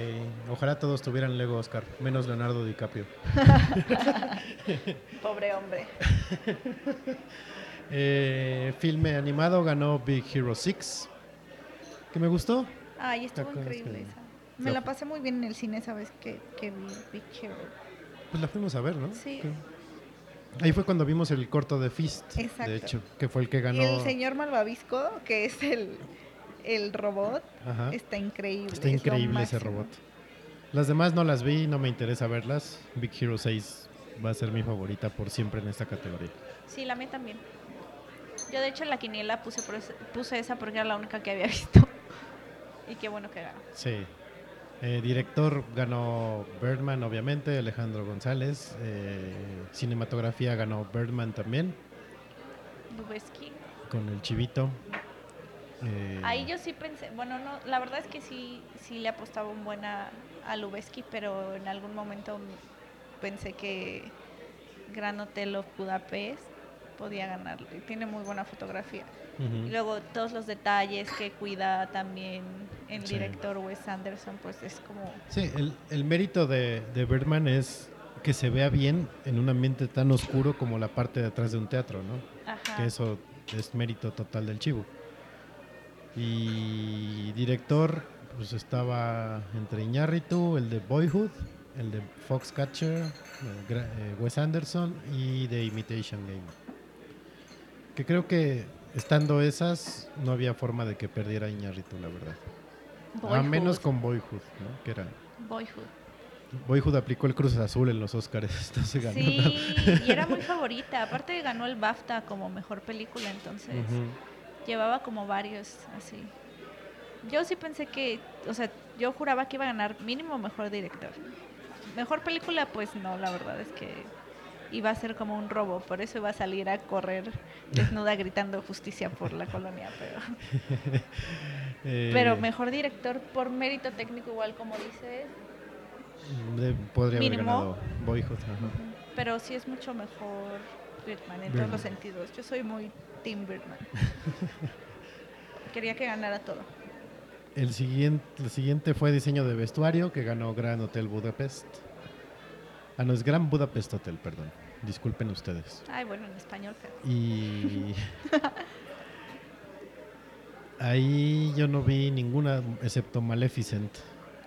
ojalá todos tuvieran Lego Oscar, menos Leonardo DiCaprio. Pobre hombre. Eh, filme animado ganó Big Hero 6, que me gustó. Ay, estuvo increíble esa. Me la pasé muy bien en el cine, ¿sabes? Que, que vi Big Hero. Pues la fuimos a ver, ¿no? Sí. Ahí fue cuando vimos el corto de Fist, Exacto. de hecho, que fue el que ganó. Y el señor Malvavisco, que es el, el robot, Ajá. está increíble. Está es increíble ese máximo. robot. Las demás no las vi, no me interesa verlas. Big Hero 6 va a ser mi favorita por siempre en esta categoría. Sí, la mía también. Yo, de hecho, en la quiniela puse, por ese- puse esa porque era la única que había visto. Y qué bueno que ganó. Sí. Eh, director ganó Birdman, obviamente, Alejandro González. Eh, cinematografía ganó Birdman también, Lubeski. con el chivito. Eh, Ahí yo sí pensé, bueno, no, la verdad es que sí, sí le apostaba un buen a, a Lubeski, pero en algún momento pensé que Gran Hotel of Budapest podía ganar. Tiene muy buena fotografía. Y luego todos los detalles que cuida también el Sí. director Wes Anderson, pues es como... Sí, el, el mérito de, de Birdman es que se vea bien en un ambiente tan oscuro como la parte de atrás de un teatro, ¿no? Ajá. Que eso es mérito total del chivo. Y director, pues estaba entre Iñárritu, el de Boyhood, el de Foxcatcher, eh, eh, Wes Anderson y The Imitation Game. Que creo que estando esas no había forma de que perdiera Iñárritu, la verdad. A menos con Boyhood, ¿no? Que era Boyhood. Boyhood aplicó el Cruz Azul en los Oscars, ganó. Sí, ¿no? y era muy favorita. Aparte ganó el BAFTA como mejor película, entonces llevaba como varios así. Yo sí pensé que, o sea, yo juraba que iba a ganar mínimo mejor director. Mejor película, pues no, la verdad es que iba a ser como un robo, por eso iba a salir a correr desnuda gritando justicia por la colonia, pero Eh, pero mejor director por mérito técnico igual como dices, podría haber mínimo. ganado Boyhood. ajá. pero sí es mucho mejor Birdman en todos los sentidos. Yo soy muy Team Birdman. Quería que ganara todo. El siguiente, el siguiente fue diseño de vestuario que ganó Gran Hotel Budapest. Ah, no, es Gran Budapest Hotel, perdón. Disculpen ustedes. Ay, bueno, en español, pero Y ahí yo no vi ninguna excepto Maleficent,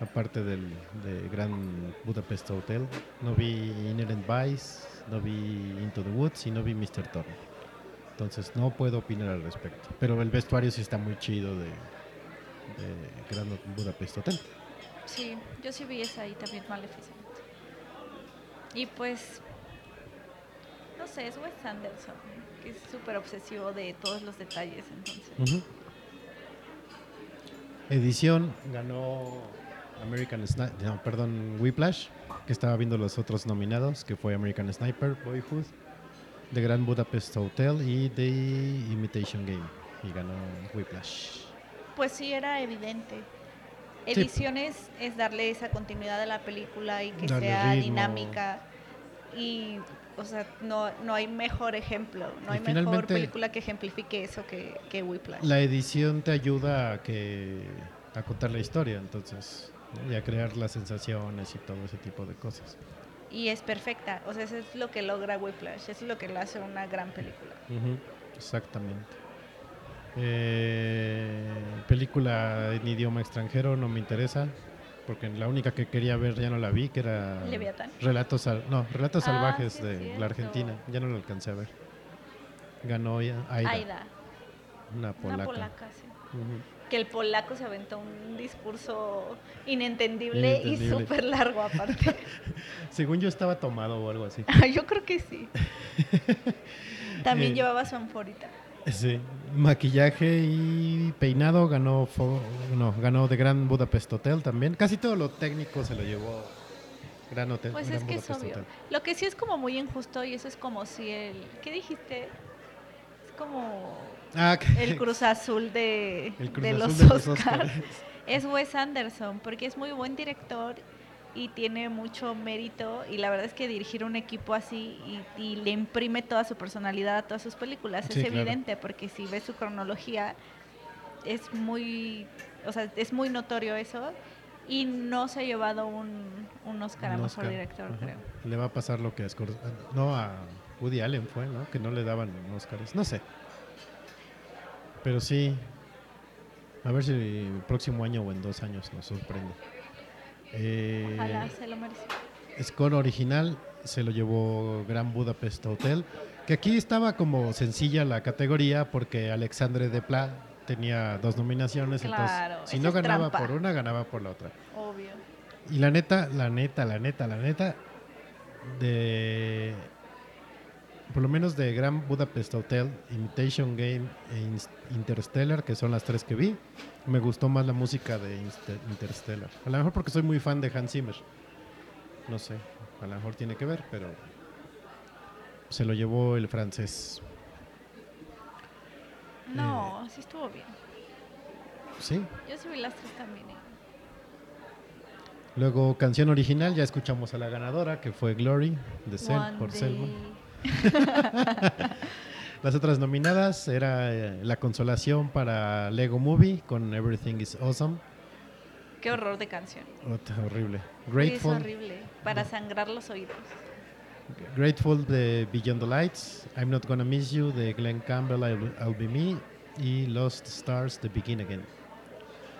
aparte del de Gran Budapest Hotel. No vi Inherent Vice, no vi Into the Woods y no vi Mr. Thorne. Entonces no puedo opinar al respecto. Pero el vestuario sí está muy chido de, de Gran Budapest Hotel. sí, yo sí vi esa ahí también, Maleficent. Y pues, no sé, es Wes Anderson, que es súper obsesivo de todos los detalles, entonces. Edición ganó American Sniper, no, perdón, Whiplash, que estaba viendo los otros nominados, que fue American Sniper, Boyhood, The Grand Budapest Hotel y The Imitation Game. Y ganó Whiplash. Pues sí, era evidente. Sí. Ediciones es darle esa continuidad a la película y que Darle sea ritmo. dinámica. Y, o sea, no, no hay mejor ejemplo, no Y hay mejor película que ejemplifique eso que, que Whiplash. La edición te ayuda a que a contar la historia, entonces, ¿no? y a crear las sensaciones y todo ese tipo de cosas. Y es perfecta, o sea, eso es lo que logra Whiplash, eso es lo que lo hace una gran película. Exactamente. Eh, película en idioma extranjero no me interesa, porque la única que quería ver ya no la vi, que era Leviatán. Relatos, no, Relatos Ah, Salvajes sí de cierto. la Argentina, ya no la alcancé a ver. Ganó Aida, Aida, una una polaca. sí. Que el polaco se aventó un discurso inentendible, y súper largo aparte. Según yo estaba tomado o algo así. Yo creo que sí. También Eh, llevaba su anforita. Sí, maquillaje y peinado ganó no, ganó de Gran Budapest Hotel también. Casi todo lo técnico se lo llevó Gran Hotel. Pues Gran es que es obvio. Hotel. Lo que sí es como muy injusto y eso es como si el... ¿Qué dijiste? Es como Ah, el Cruz Azul de, el Cruz de Azul los de los Oscars. Óscares. Es Wes Anderson, porque es muy buen director y tiene mucho mérito y la verdad es que dirigir un equipo así y, y le imprime toda su personalidad a todas sus películas Sí, es claro. evidente porque si ves su cronología es muy o sea es muy notorio eso y no se ha llevado un, un Oscar a mejor director Ajá. creo Le va a pasar lo que a Scor- no a Woody Allen fue, ¿no? Que no le daban Oscars, no sé. Pero sí, a ver si el próximo año o en dos años nos sorprende. Eh, ojalá se lo merece Score original se lo llevó Gran Budapest Hotel, que aquí estaba como sencilla la categoría porque Alexandre Desplat tenía dos nominaciones, Claro, entonces si no ganaba trampa. por una, ganaba por la otra. obvio Y la neta, la neta, la neta, la neta, de por lo menos de Gran Budapest Hotel, Imitation Game e Ins- Interstellar, que son las tres que vi, me gustó más la música de Interstellar. A lo mejor porque soy muy fan de Hans Zimmer. No sé, a lo mejor tiene que ver, pero se lo llevó el francés. no sí estuvo bien Sí. yo sí vi las tres también ¿eh? Luego, canción original, ya escuchamos a la ganadora, que fue Glory, de Sel, por Selma. Las otras nominadas era eh, La Consolación para Lego Movie con Everything is Awesome. qué horror de canción horrible. es Grateful, horrible para sangrar los oídos Grateful de Beyond the Lights. I'm Not Gonna Miss You de Glenn Campbell, I'll, I'll Be Me. Y Lost Stars de Begin Again.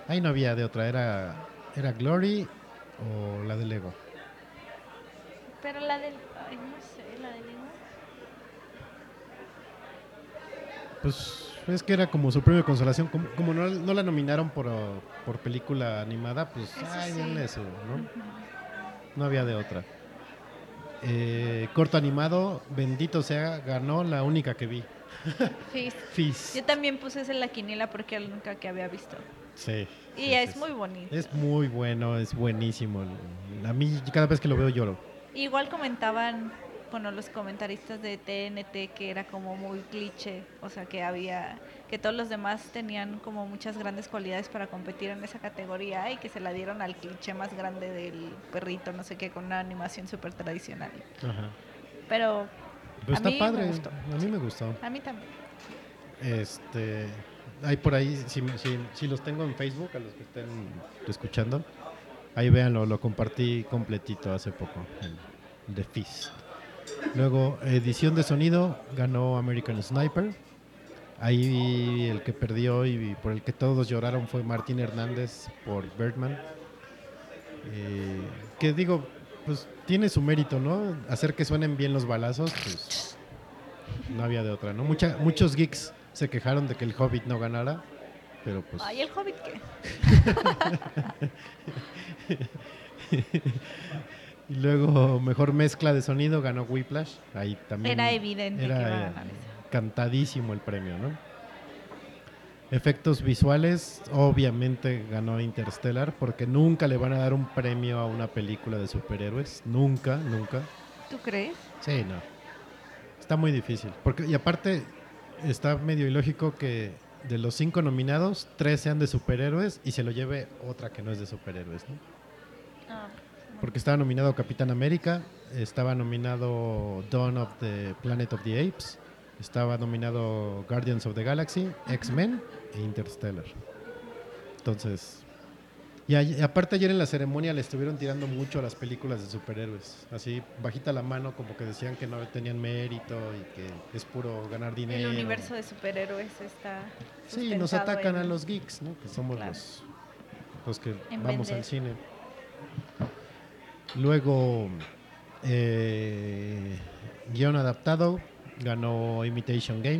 Ahí no había de otra, era, era Glory o la de Lego. Pero la del. Ay, no sé, la del. Pues es que era como su premio de consolación. Como, como no, no la nominaron por, por película animada, pues Eso ay, sí. denle eso, ¿no? No había de otra. Eh, corto animado, bendito sea, ganó la única que vi. Fizz. Yo también puse esa en la quiniela porque era la única que había visto. Sí. Y es sí, muy bonito. Es muy bueno, es buenísimo. A mí cada vez que lo veo lloro. Igual comentaban, bueno, los comentaristas de TNT que era como muy cliché, o sea, que había, que todos los demás tenían como muchas grandes cualidades para competir en esa categoría y que se la dieron al cliché más grande del perrito, no sé qué, con una animación súper tradicional. Ajá. Pero Pero A está mí me padre. gustó. A mí me gustó. a mí también. Este, hay por ahí, si, si- si los tengo en Facebook, a los que estén escuchando, ahí véanlo, lo compartí completito hace poco, en The Fist. Luego, edición de sonido, ganó American Sniper. Ahí el que perdió y por el que todos lloraron fue Martín Hernández por Birdman. Eh, que digo, pues tiene su mérito, ¿no? Hacer que suenen bien los balazos, pues no había de otra, ¿no? Mucha, muchos geeks se quejaron de que el Hobbit no ganara, pero pues... Ay, el hobbit qué. Y luego, mejor mezcla de sonido ganó Whiplash. Ahí también. Era evidente que iba a eh, ganar esa. cantadísimo el premio, ¿no? Efectos visuales, obviamente ganó Interstellar porque nunca le van a dar un premio a una película de superhéroes. Nunca, nunca. ¿Tú crees? Sí, no. Está muy difícil. Porque, y aparte, está medio ilógico que de los cinco nominados, tres sean de superhéroes y se lo lleve otra que no es de superhéroes, ¿no? Ah, Porque estaba nominado Capitán América, estaba nominado Dawn of the Planet of the Apes, estaba nominado Guardians of the Galaxy, X-Men e Interstellar. Entonces, y, aparte ayer en la ceremonia le estuvieron tirando mucho a las películas de superhéroes, así bajita la mano como que decían que no tenían mérito y que es puro ganar dinero. el universo de superhéroes está. Sí, nos atacan en- a los geeks, ¿no? Que somos Claro. los, los que En vamos vender. al cine. Luego, eh, guion adaptado, ganó Imitation Game,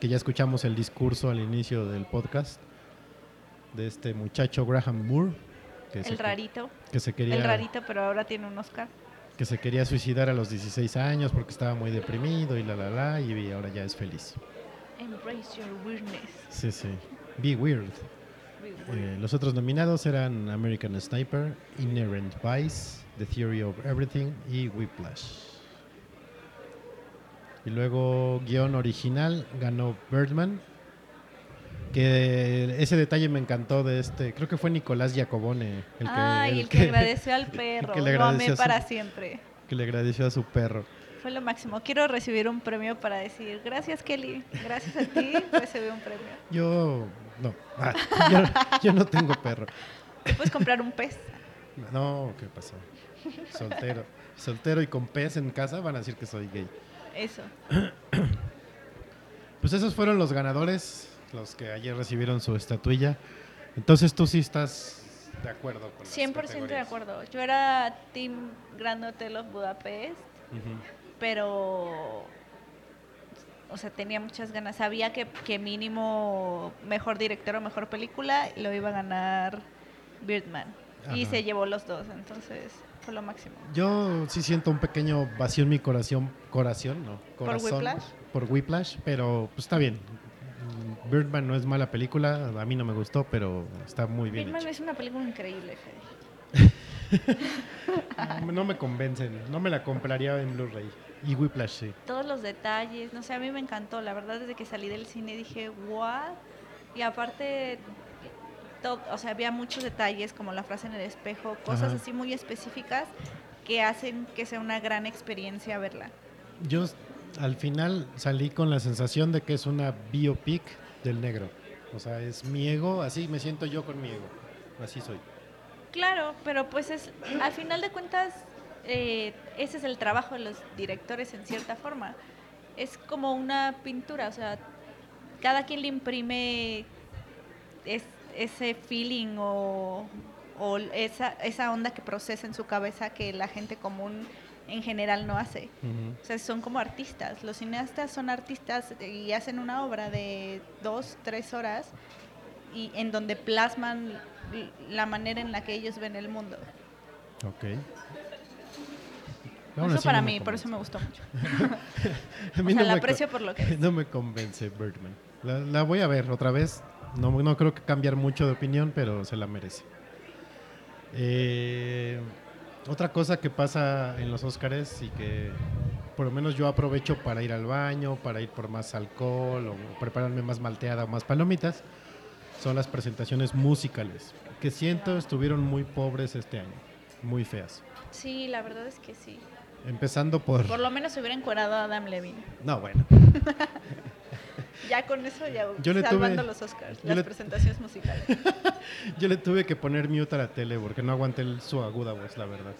que ya escuchamos el discurso al inicio del podcast de este muchacho Graham Moore, que, se, rarito. que se quería El rarito, pero ahora tiene un Oscar. que se quería suicidar a los 16 años porque estaba muy deprimido y la la la y ahora ya es feliz. Embrace your weirdness. Sí, sí. Be weird. Eh, los otros nominados eran American Sniper, Inherent Vice, The Theory of Everything y Whiplash. Y luego guion original ganó Birdman, que ese detalle me encantó de este, creo que fue Nicolás Giacobone el que, Ay, el que, agradeció al perro. que le Lo agradeció amé a su- para siempre. que le agradeció a su perro. Fue lo máximo. Quiero recibir un premio para decir, gracias Kelly, gracias a ti recibí un premio. Yo no, ah, yo, yo no tengo perro. Te puedes comprar un pez. No, ¿qué pasó? Soltero. Soltero y con pez en casa van a decir que soy gay. Eso. Pues esos fueron los ganadores, los que ayer recibieron su estatuilla. Entonces tú sí estás de acuerdo con las 100% de acuerdo. Yo era Team Grand Hotel of Budapest, pero. O sea, tenía muchas ganas. Sabía que, que mínimo mejor director o mejor película lo iba a ganar Birdman. Y se llevó los dos, entonces fue lo máximo. Yo sí siento un pequeño vacío en mi corazón, corazón, no, corazón. Whiplash? Por Whiplash, pero pues está bien. Birdman no es mala película, a mí no me gustó, pero está muy bien Birdman es una película increíble, Fede. No me convencen, no me la compraría en Blu-ray. Y Whiplash sí. Todos los detalles, no sé, a mí me encantó. La verdad, desde que salí del cine dije, ¿what? Y aparte, o sea, había muchos detalles, como la frase en el espejo, cosas Ajá. así muy específicas que hacen que sea una gran experiencia verla. Yo al final salí con la sensación de que es una biopic del negro. O sea, es mi ego, así me siento yo con mi ego. Así soy. Claro, pero pues es, al final de cuentas, eh, ese es el trabajo de los directores en cierta forma. Es como una pintura, o sea, cada quien le imprime es- ese feeling o, o esa, esa onda que procesa en su cabeza que la gente común en general no hace. O sea, son como artistas. Los cineastas son artistas y hacen una obra de dos, tres horas y en donde plasman la manera en la que ellos ven el mundo. Ok. Eso para mí, por eso me gustó mucho. A O mí sea, no la me aprecio por lo que es. No me convence Birdman. La, la voy a ver otra vez. No, no creo que cambiar mucho de opinión, pero se la merece. Eh, otra cosa que pasa en los Oscars y que por lo menos yo aprovecho para ir al baño, para ir por más alcohol o prepararme más malteada o más palomitas, son las presentaciones musicales, que siento estuvieron muy pobres este año, muy feas. Sí, la verdad es que sí. Empezando por... Por lo menos se hubiera encuadrado a Adam Levine. No, bueno. Ya con eso ya Yo le salvando tuve- los Oscars, yo las le- presentaciones musicales. Yo le tuve que poner mute a la tele porque no aguanté el- su aguda voz, la verdad.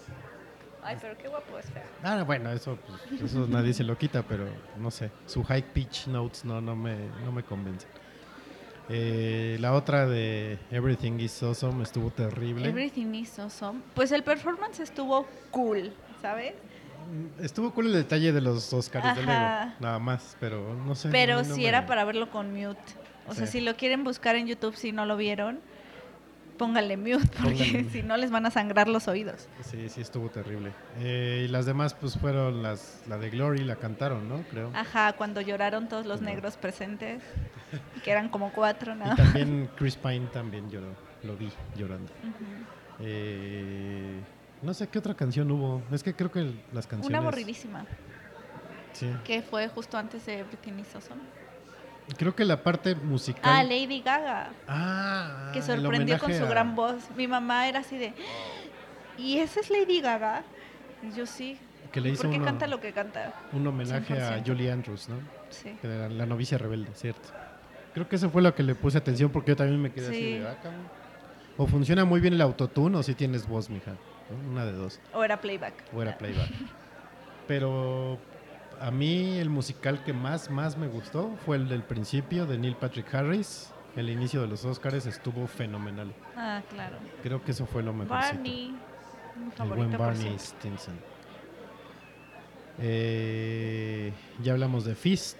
Ay, pero qué guapo es feo. Ah, bueno, eso, pues, eso nadie se lo quita, pero no sé. Su high pitch notes no, no, me, no me convence. Eh, la otra de Everything is Awesome estuvo terrible. Everything is awesome. Pues el performance estuvo cool, ¿sabes? Estuvo cool el detalle de los Oscars de Lego, nada más, pero no sé. Pero no- no si me- era para verlo con mute. O sea, si lo quieren buscar en YouTube, si no lo vieron, Póngale mute porque si no les van a sangrar los oídos. Sí, sí, estuvo terrible. Eh, y las demás, pues fueron las, la de Glory, la cantaron, ¿no? Creo. Ajá, cuando lloraron todos los negros presentes, que eran como cuatro, Y ¿no? también Chris Pine también lloró, lo vi llorando. Eh, no sé qué otra canción hubo. Es que creo que las canciones. Una aburridísima, Sí. que fue justo antes de Britney Soson. Creo que la parte musical. Ah, Lady Gaga, Ah, que sorprendió con su a- gran voz. Mi mamá era así de, ¿y esa es Lady Gaga? Y yo sí. Que le hizo ¿Por qué uno- canta lo que canta? Un homenaje a 100%. Julie Andrews, ¿no? Sí. Que era la novicia rebelde, ¿cierto? Creo que eso fue lo que le puse atención porque yo también me quedé así Sí. de "Ah, cabrón". O funciona muy bien el autotune o si tienes voz, mija. Una de dos. O era playback. O era playback. Pero a mí el musical que más, más me gustó fue el del principio de Neil Patrick Harris. El inicio de los Oscars estuvo fenomenal. Ah, claro. Creo que eso fue lo mejor. Barney. El buen Barney. Stinson. Eh, ya hablamos de Fist.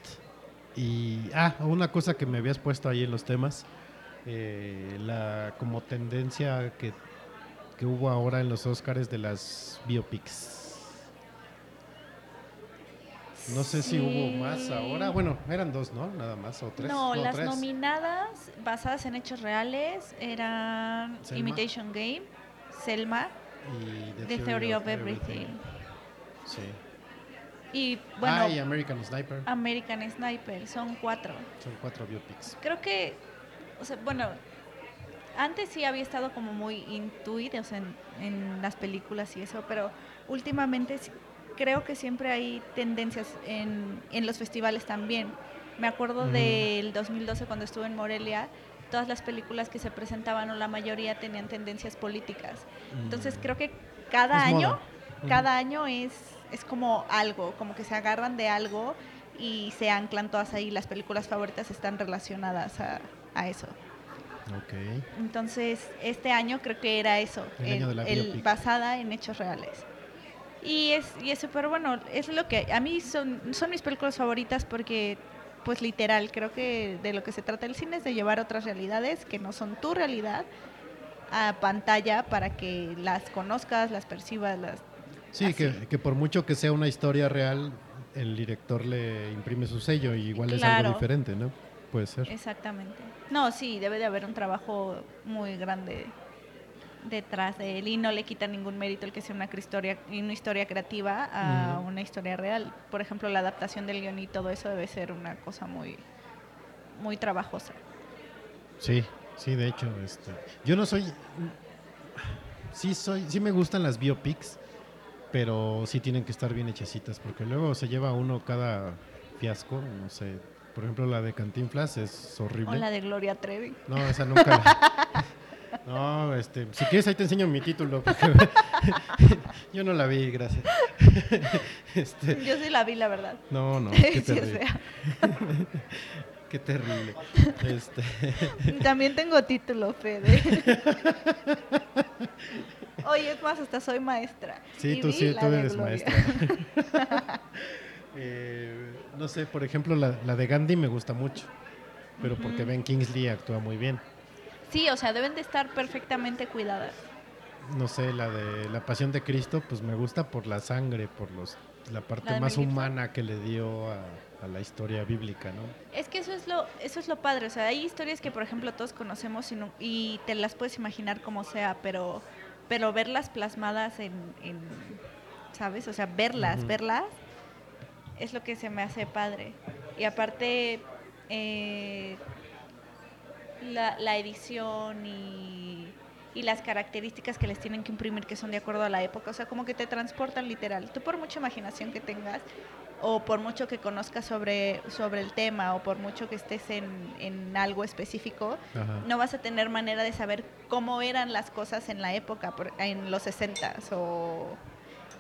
Y. Ah, una cosa que me habías puesto ahí en los temas. eh, la como tendencia que, que hubo ahora en los Oscars de las biopics. No sé si hubo más ahora. Bueno, eran dos, ¿no? Nada más, o tres. No, las tres. nominadas basadas en hechos reales eran Selma. Imitation Game, Selma, Y The Theory of Everything. Sí. Y bueno, ah, y American Sniper. American Sniper, son cuatro. Son cuatro biopics. Creo que, o sea, bueno, antes sí había estado como muy intuit, o sea, en, en las películas y eso, pero últimamente creo que siempre hay tendencias en, en los festivales también. Me acuerdo Ujú. del 2012 cuando estuve en Morelia, todas las películas que se presentaban o la mayoría tenían tendencias políticas. Entonces Mm. creo que cada Es año, cada año es, es como algo, como que se agarran de algo y se anclan todas ahí. Las películas favoritas están relacionadas a, a eso. Ok. Entonces, este año creo que era eso, El año de la el biopic. basada en hechos reales. Y es, y es súper bueno, es lo que a mí son, son mis películas favoritas porque, pues literal, creo que de lo que se trata el cine es de llevar otras realidades que no son tu realidad a pantalla para que las conozcas, las percibas, las... Sí, que, que por mucho que sea una historia real, el director le imprime su sello y igual es algo diferente, ¿no? Puede ser. Exactamente. No, sí, debe de haber un trabajo muy grande detrás de él y no le quita ningún mérito el que sea una historia, una historia creativa a una historia real. Por ejemplo, la adaptación del guion y todo eso debe ser una cosa muy, muy trabajosa. Sí, sí, de hecho, este, yo no soy, sí soy, sí me gustan las biopics, pero sí tienen que estar bien hechecitas, porque luego se lleva uno cada fiasco, no sé, por ejemplo la de Cantinflas es O horrible. la de Gloria Trevi. No, esa nunca. la- No, este, si quieres ahí te enseño mi título. porque yo no la vi, gracias. Este, Yo sí la vi, la verdad. no, no, qué terrible. fea. Qué terrible. Este, También tengo título, Fede. Oye, es más, hasta soy maestra. sí, Y tú sí, tú eres Gloria. maestra. Eh, no sé, por ejemplo, la, la de Gandhi me gusta mucho, pero porque. Ben Kingsley actúa muy bien. Sí, o sea, deben de estar perfectamente cuidadas. No sé, la de la Pasión de Cristo, pues me gusta por la sangre, por los la parte ¿La más humana que le dio a, a la historia bíblica, ¿no? Es que eso es lo eso es lo padre, o sea, hay historias que por ejemplo todos conocemos y, no- y te las puedes imaginar como sea, pero pero verlas plasmadas en, en ¿sabes? O sea, verlas, Ujú. verlas es lo que se me hace padre. Y aparte eh, la, la edición y, y las características que les tienen que imprimir que son de acuerdo a la época, o sea, como que te transportan literal. Tú por mucha imaginación que tengas o por mucho que conozcas sobre, sobre el tema o por mucho que estés en, en algo específico, Ajá. no vas a tener manera de saber cómo eran las cosas en la época, por- en los 60 o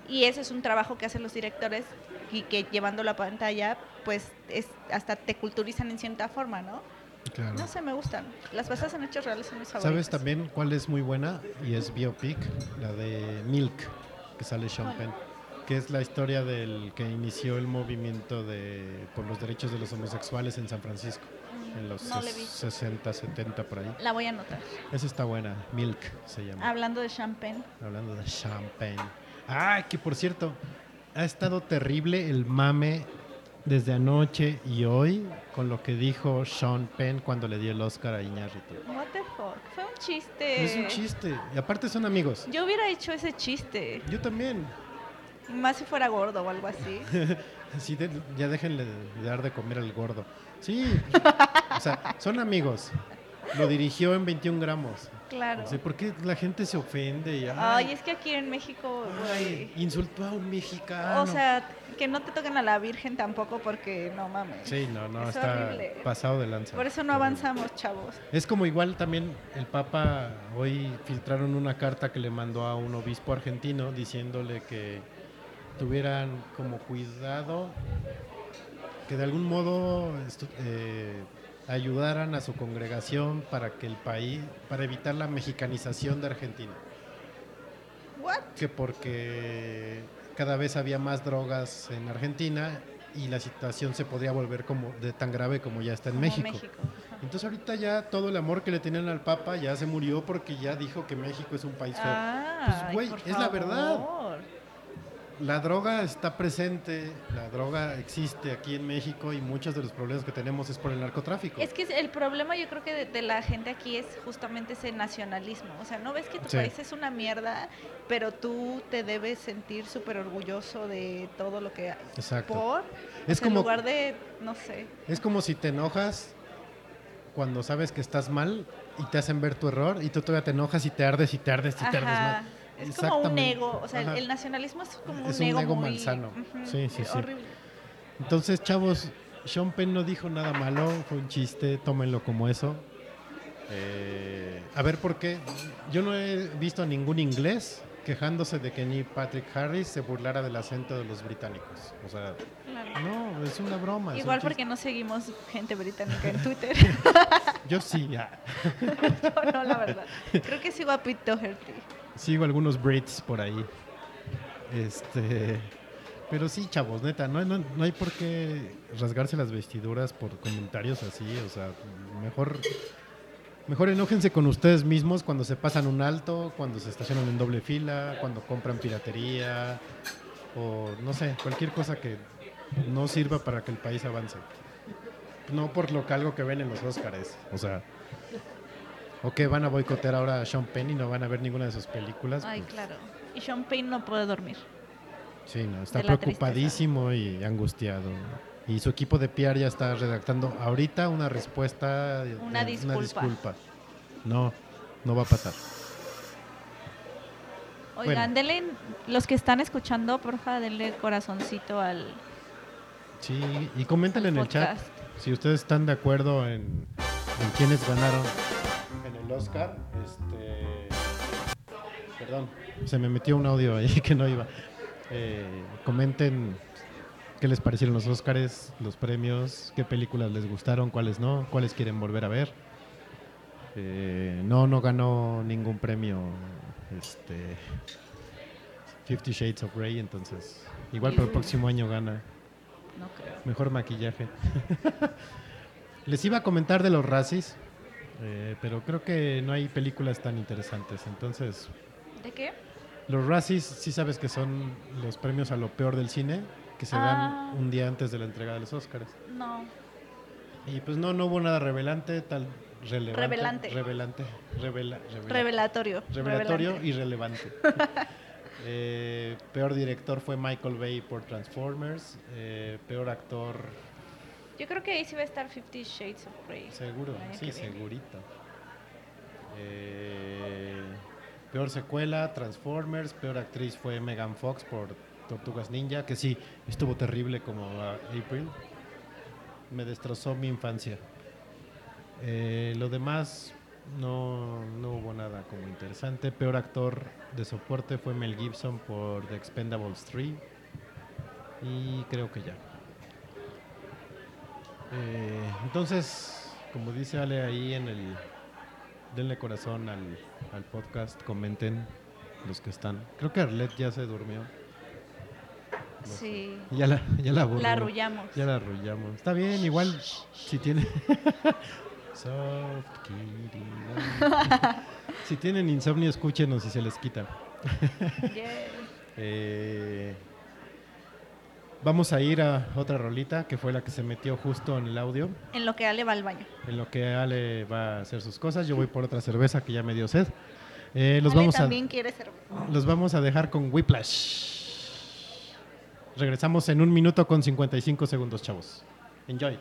y eso es un trabajo que hacen los directores y que llevando la pantalla, pues es hasta te culturizan en cierta forma, ¿no? Claro. No sé, me gustan. Las basadas en hechos reales son mis favoritas. ¿Sabes también cuál es muy buena? Y es biopic, la de Milk, que sale Sean. Penn, que es la historia del que inició el movimiento de por los derechos de los homosexuales en San Francisco. Mm, en los No la he ses- visto. 60, 70 por ahí. La voy a anotar. Esa está buena, Milk se llama. Hablando de champagne. Hablando de champagne. Ah, que por cierto, ha estado terrible el mame desde anoche y hoy con lo que dijo Sean Penn cuando le dio el Oscar a Iñárritu. What the fuck? Fue un chiste. Es un chiste. Y aparte son amigos. Yo hubiera hecho ese chiste. Yo también. Más si fuera gordo o algo así. Así de- ya déjenle de dar de comer al gordo. Sí. o sea, son amigos. Lo dirigió en 21 gramos. Claro. No sé por qué la gente se ofende. Y, Ay, ay, es que aquí en México, ay, insultó a un mexicano. O sea, que no te toquen a la Virgen tampoco porque no mames. Sí, no, no, Es está horrible. pasado de lanza. Por eso no avanzamos, chavos. Es como igual también el Papa hoy filtraron una carta que le mandó a un obispo argentino diciéndole que tuvieran como cuidado, que de algún modo eh, ayudaran a su congregación para que el país, para evitar la mexicanización de Argentina. What? Que porque cada vez había más drogas en Argentina y la situación se podría volver como de tan grave como ya está en Como México. Entonces ahorita ya todo el amor que le tenían al Papa ya se murió porque ya dijo que México es un país feo. Ah, Pues, güey, es la verdad. La droga está presente, la droga existe aquí en México y muchos de los problemas que tenemos es por el narcotráfico. Es que el problema yo creo que de, de la gente aquí es justamente ese nacionalismo. O sea, no ves que tu Sí. país es una mierda, pero tú te debes sentir súper orgulloso de todo lo que hay. Exacto. Por, Es en como- lugar de, no sé. Es como si te enojas cuando sabes que estás mal y te hacen ver tu error y tú todavía te enojas y te ardes y te ardes y te ardes Ajá. Es como un ego, o sea, el, nacionalismo es como Es un un ego, ego muy malsano. Sí, sí, sí. horrible. Entonces, chavos, Sean Penn no dijo nada malo, fue un chiste, tómenlo como eso. Eh, a ver por qué. Yo no he visto a ningún inglés quejándose de que ni Patrick Harris se burlara del acento de los británicos. O sea, Claro. no, es una broma. un Igual porque no seguimos gente británica en Twitter. Yo sí, ya. no, no, la verdad. Creo que sigo a Pete Doherty. Sigo algunos Brits por ahí. Este, pero sí, chavos, neta, no, no, no hay por qué rasgarse las vestiduras por comentarios así, o sea, mejor mejor enójense con ustedes mismos cuando se pasan un alto, cuando se estacionan en doble fila, cuando compran piratería o no sé, cualquier cosa que no sirva para que el país avance. No por lo que algo que ven en los Óscares, o sea, o que van a boicotear ahora a Sean Penn y no van a ver ninguna de sus películas. Ay, pues, claro. Y Sean Payne no puede dormir. Sí, no, está preocupadísimo y angustiado. Y su equipo de PR ya está redactando ahorita una respuesta, Una de- disculpa. No, no va a pasar. Oigan, denle, los que están escuchando, porfa, denle corazoncito al Sí, y comenten en el chat si ustedes están de acuerdo en, en quiénes ganaron el Oscar. Este, perdón, se me metió un audio ahí que no iba. Eh, comenten qué les parecieron los Oscars, los premios, qué películas les gustaron, cuáles no, cuáles quieren volver a ver. Eh, no, no ganó ningún premio. Este, Fifty Shades of Grey, entonces igual para el próximo año gana. No creo. Mejor maquillaje. Les iba a comentar de los Razzies, eh, pero creo que no hay películas tan interesantes. Entonces, ¿De qué? los Razzies sí sabes que son los premios a lo peor del cine, que se Ah. dan un día antes de la entrega de los Oscars. No. Y pues no, no hubo nada revelante, tal relevante. Revelante. Revelante. Revela, revela- Revelatorio. revelatorio revelante. y relevante. Eh, peor director fue Michael Bay por Transformers. Eh, peor actor Yo creo que ahí sí va a estar Fifty Shades of Grey. Seguro, sí, segurito. Eh, peor secuela, Transformers. Peor actriz fue Megan Fox por Tortugas Ninja, que sí, estuvo terrible como April. Me destrozó mi infancia. Eh, lo demás, no, no hubo nada como interesante. Peor actor de soporte fue Mel Gibson por The Expendables 3. Y creo que ya. Eh, entonces, como dice Ale ahí en el... Denle corazón al, al podcast, comenten los que están. Creo que Arlet ya se durmió. no sé. Sí. Ya la, ya la arrullamos. Ya la arrullamos. Está bien, igual si tiene. Soft si tienen insomnio, escúchenos y se les quita. Yeah. Eh, vamos a ir a otra rolita que fue la que se metió justo en el audio. En lo que Ale va al baño. En lo que Ale va a hacer sus cosas, yo voy por otra cerveza que ya me dio sed. Eh, los, Ale vamos a, también quiere cerveza. los vamos a dejar con Whiplash. Regresamos en un minuto con 55 segundos, chavos. Enjoy.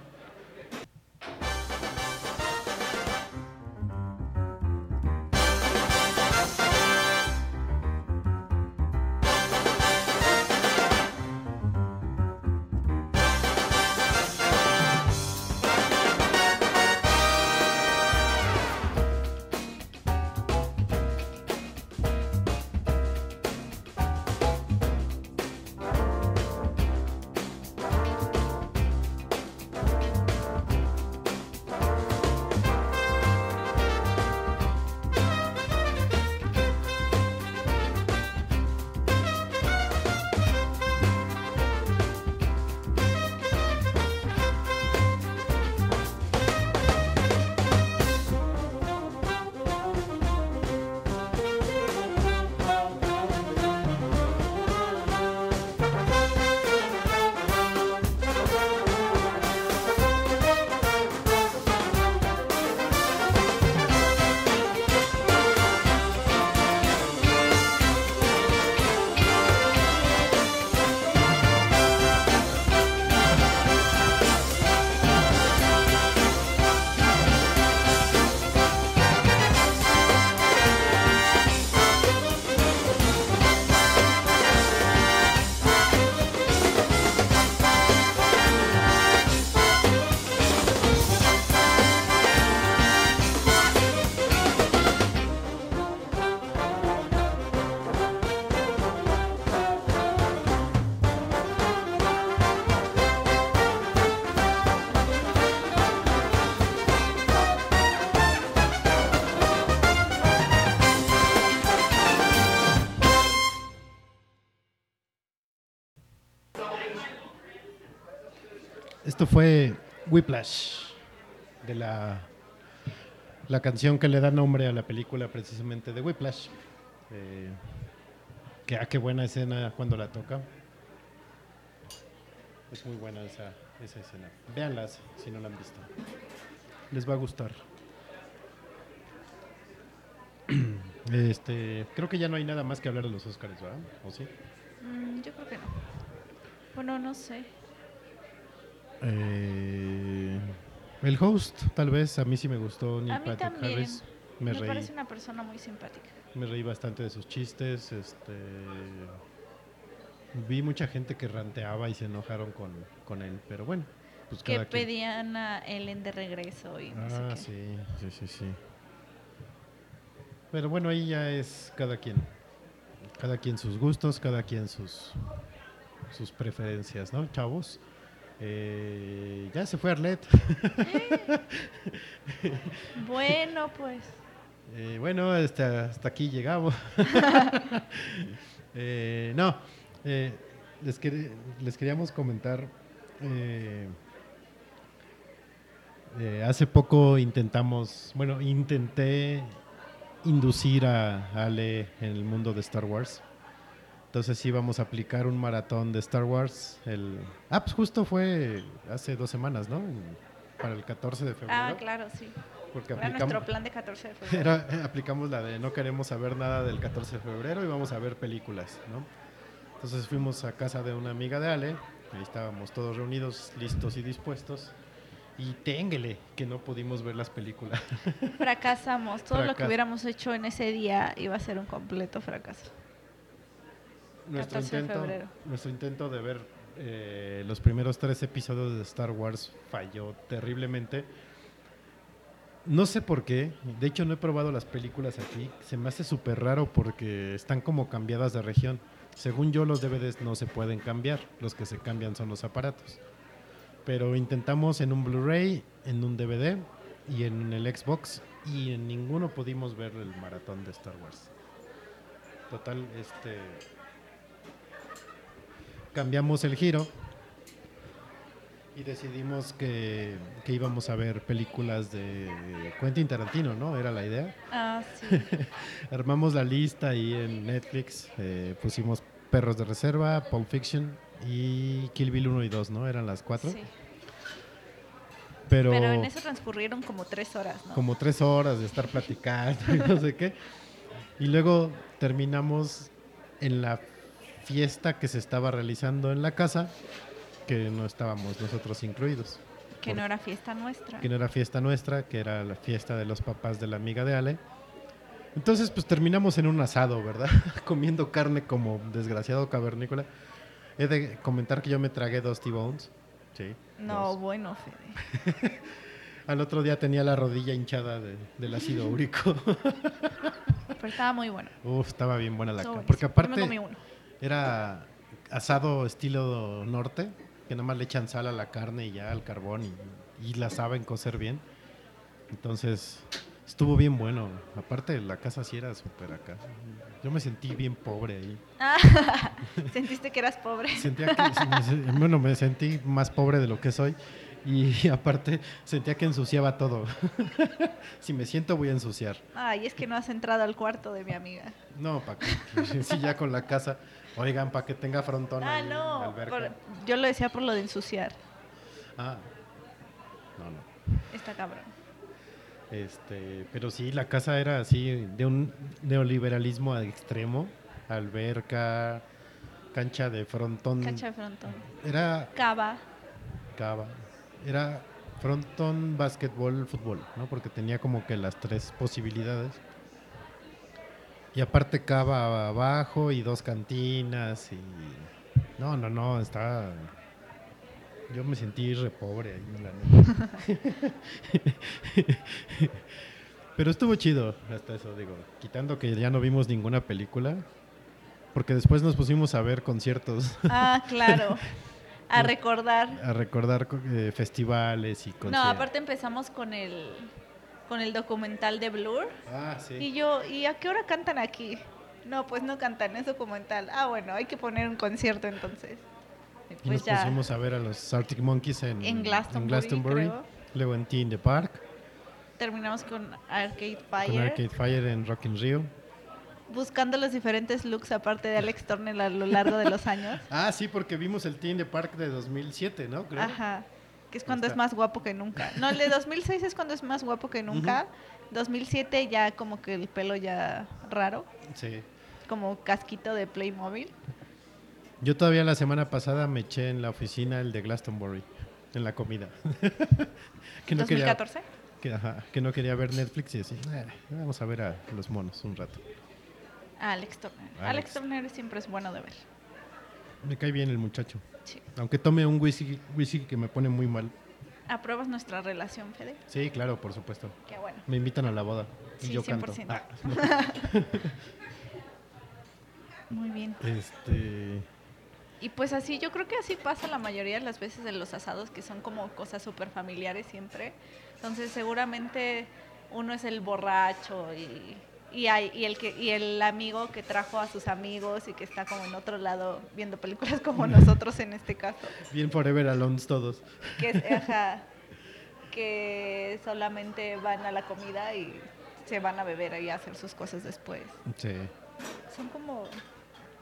Fue Whiplash, de la, la canción que le da nombre a la película precisamente de Whiplash. Eh, que, ah, qué buena escena cuando la toca. Es muy buena esa, esa escena. Véanlas si no la han visto. Les va a gustar. Este, creo que ya no hay nada más que hablar de los Oscars, ¿verdad? ¿O sí? Mm, yo creo que no. Bueno, no sé. Eh, el host, tal vez, a mí sí me gustó. Neil A mí Patrick también. Harris. Me, Me, reí, parece una persona muy simpática. me reí bastante de sus chistes. Este, vi mucha gente que ranteaba y se enojaron con, con él, pero bueno, pues Que pedían a Ellen de regreso y no Ah, sé sí, qué. sí, sí, sí. Pero bueno, ahí ya es cada quien. Cada quien sus gustos, cada quien sus, sus preferencias, ¿no, chavos? Eh, ya se fue Arlet. Bueno, pues. Eh, bueno, este, hasta aquí llegamos. Eh, no, eh, les, quer- les queríamos comentar. eh, hace poco intentamos, bueno, intenté inducir a Ale en el mundo de Star Wars. Entonces íbamos a aplicar un maratón de Star Wars. El, ah, pues justo fue hace dos semanas, ¿no? Para el 14 de febrero. Ah, claro, sí. Porque Era aplicamos, nuestro plan de 14 de febrero. era- eh, aplicamos la de no queremos saber nada del 14 de febrero y vamos a ver películas, ¿no? Entonces fuimos a casa de una amiga de Ale, ahí estábamos todos reunidos, listos y dispuestos. Y ténguele que no pudimos ver las películas. Fracasamos. Todo lo que hubiéramos hecho en ese día iba a ser un completo fracaso. Nuestro, 14 de intento, nuestro intento de ver eh, los primeros tres episodios de Star Wars falló terriblemente. No sé por qué, de hecho no he probado las películas aquí, se me hace súper raro porque están como cambiadas de región. Según yo los DVDs no se pueden cambiar, los que se cambian son los aparatos. Pero intentamos en un Blu-ray, en un DVD y en el Xbox y en ninguno pudimos ver el maratón de Star Wars. Total, este cambiamos el giro y decidimos que, que íbamos a ver películas de Quentin Tarantino, ¿no? Era la idea. Ah, sí. Armamos la lista ahí en Netflix, eh, pusimos Perros de Reserva, Pulp Fiction y Kill Bill 1 y 2, ¿no? Eran las cuatro. sí. Pero, Pero en eso transcurrieron como tres horas, ¿no? como tres horas de estar platicando y no sé qué. Y luego terminamos en la fiesta que se estaba realizando en la casa, que no estábamos nosotros incluidos. Que no era fiesta nuestra. que no era fiesta nuestra, que era la fiesta de los papás de la amiga de Ale. Entonces, pues terminamos en un asado, ¿verdad? Comiendo carne como desgraciado cavernícola. He de comentar que yo me tragué dos T-Bones. Sí. No, dos. bueno, Fede. Al otro día tenía la rodilla hinchada de- del ácido úrico. Pero estaba muy bueno. Uf, estaba bien buena la carne. Porque buenísimo. Yo me aparte comí uno. Era asado estilo norte, que nada más le echan sal a la carne y ya al carbón y, y la saben cocer bien. Entonces, estuvo bien bueno. Aparte, la casa sí era súper acá. Yo me sentí bien pobre ahí. Sentiste que eras pobre. Sentía que, bueno, me sentí más pobre de lo que soy. Y aparte, sentía que ensuciaba todo. si me siento, voy a ensuciar. Ay, es que no has entrado al cuarto de mi amiga. No, que, sí, ya con la casa. Oigan, para que tenga frontón Ah, ahí, no. por- yo lo decía por lo de ensuciar. Ah, no, no. Está cabrón. Este, pero sí, la casa era así, de un neoliberalismo extremo. Alberca, cancha de frontón. Cancha de frontón. Era Cava. cava. Era frontón, básquetbol, fútbol, ¿no? Porque tenía como que las tres posibilidades. Y aparte cava abajo y dos cantinas y... No, no, no, está... Yo me sentí re pobre ahí, la neta. Pero estuvo chido hasta eso, digo. Quitando que ya no vimos ninguna película. Porque después nos pusimos a ver conciertos, Ah, claro. A recordar. a recordar co- eh, festivales y conciertos. No, aparte empezamos con el con el documental de Blur. Ah, sí. Y yo, ¿y a qué hora cantan aquí? No, pues no cantan, es documental. Ah, bueno, hay que poner un concierto entonces. Y pues nos ya. pusimos a ver a los Arctic Monkeys en, En Glastonbury, creo. luego en Tea in the Park, Terminamos con Arcade con Fire. Arcade Fire en Rock in Rio. Buscando los diferentes looks aparte de Alex Turner a lo largo de los años. Ah, sí, porque vimos el Tea in the Park de 2007, ¿no? Creo. Ajá. Que es cuando es más guapo que nunca. No, el de 2006 es cuando es más guapo que nunca. 2007 ya como que el pelo ya raro, Sí. como casquito de Playmobil. Yo todavía la semana pasada me eché en la oficina el de Glastonbury, en la comida. que, no quería, 2014. que, ajá, que no quería ver Netflix y decía, "Eh, vamos a ver a los monos un rato. Alex Turner. Alex. Alex Turner siempre es bueno de ver. Me cae bien el muchacho. Sí. Aunque tome un whisky, whisky que me pone muy mal. ¿Apruebas nuestra relación, Fede? Sí, claro, por supuesto. Qué bueno. Me invitan a la boda y Sí, yo canto. 100%. Ah, Muy bien. este, Y pues así, yo creo que así pasa la mayoría de las veces en los asados, que son como cosas súper familiares siempre. Entonces seguramente uno es el borracho y, y, hay, y, el que, y el amigo que trajo a sus amigos y que está como en otro lado viendo películas como nosotros en este caso. bien Forever Alone todos. Que, es- ajá, que solamente van a la comida y se van a beber y a hacer sus cosas después. Sí. Son como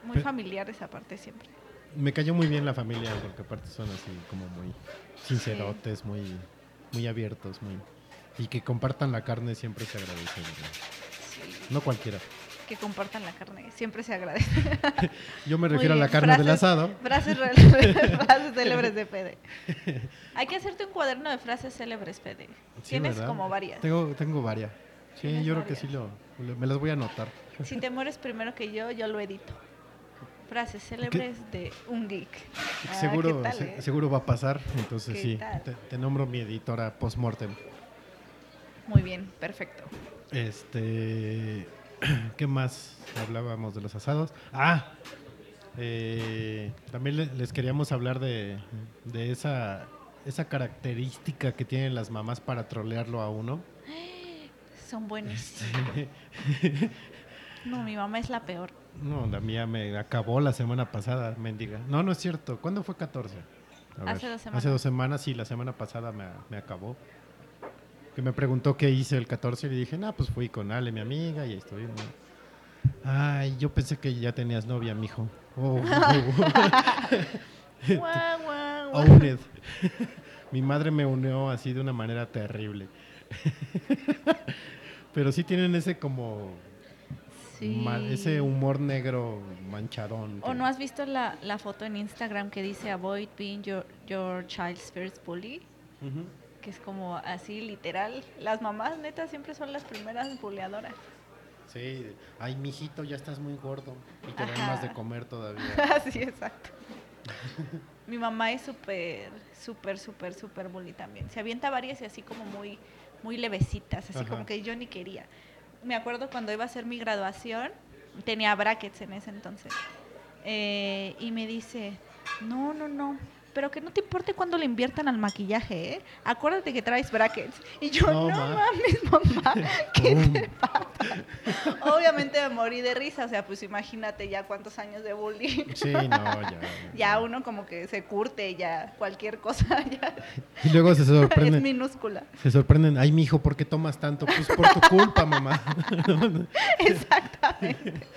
muy Pe- familiares aparte siempre. Me cayó muy bien la familia, porque aparte son así como muy sincerotes, muy, muy abiertos, muy y que compartan la carne siempre se agradece. No cualquiera. que compartan la carne. Siempre se agradece. Yo me refiero a la carne del asado. Frases, re- frases célebres de Fede. Hay que hacerte un cuaderno de frases célebres, Fede. Sí, Tienes ¿verdad? como varias. Tengo, tengo varias. Sí, yo creo que sí lo, me las voy a anotar. Si te mueres primero que yo, yo lo edito. Frases célebres de un geek. Ah, seguro, ¿qué tal, se- eh? seguro va a pasar, entonces ¿Qué sí, te, te nombro mi editora postmortem. Muy bien, perfecto. Este, ¿qué más hablábamos de los asados? Ah, eh, también le- les queríamos hablar de, de esa, esa característica que tienen las mamás para trolearlo a uno. Son buenísimos. No, mi mamá es la peor. No, la mía me acabó la semana pasada, mendiga. No, no es cierto. ¿Cuándo fue 14? A Hace dos semanas. Hace dos semanas, sí, la semana pasada me, me acabó. Que me preguntó qué hice el 14 y le dije, no, pues fui con Ale, mi amiga, y ahí estoy. ¿no? Ay, yo pensé que ya tenías novia, mijo. Oh, oh, it. Mi madre me unió así de una manera terrible. Pero sí tienen ese como Sí. ese humor negro manchadón. ¿O no has visto la, la foto en Instagram que dice avoid being your, your child's first bully? Ujú. Que es como así, literal. Las mamás, neta, siempre son las primeras buleadoras. Sí, ay, mijito, ya estás muy gordo y te dan más de comer todavía. sí, exacto. Mi mamá es súper, súper, súper, súper bully también. Se avienta varias y así como muy, muy levecitas, así Ajá. como que yo ni quería. Me acuerdo cuando iba a hacer mi graduación, tenía brackets en ese entonces. Eh, y me dice, no, no, no, pero que no te importe cuando le inviertan al maquillaje, ¿eh? Acuérdate que traes brackets. Y yo, No, no, ma". mames, mamá, ¿qué te pasa? Obviamente me morí de risa, o sea, pues imagínate ya cuántos años de bullying. Sí, no, ya. Ya uno como que se curte, ya cualquier cosa ya Y luego se es sorprenden, minúscula. se sorprenden, ay, mijo, ¿por qué tomas tanto? Pues por tu culpa, mamá. Exactamente.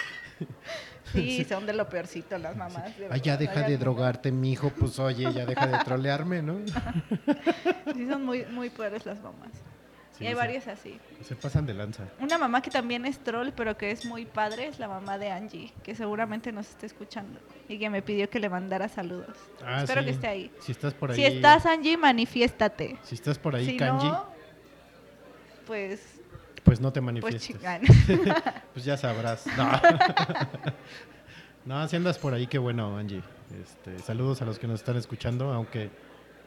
Sí, son de lo peorcito las mamás. Ay, ya deja de drogarte, mijo, pues oye, ya deja de trolearme, ¿no? Sí, son muy, muy peores las mamás. Sí, y hay varias así. Se pasan de lanza. Una mamá que también es troll, pero que es muy padre, es la mamá de Angie, que seguramente nos está escuchando y que me pidió que le mandara saludos. Ah, Espero sí. que esté ahí. Si estás por ahí. Si estás, Angie, manifiéstate. Si estás por ahí, si Kanji, no, pues, pues no te pues manifiestes. chingan. Pues ya sabrás. No. no, si andas por ahí, qué bueno, Angie. Este, saludos a los que nos están escuchando, aunque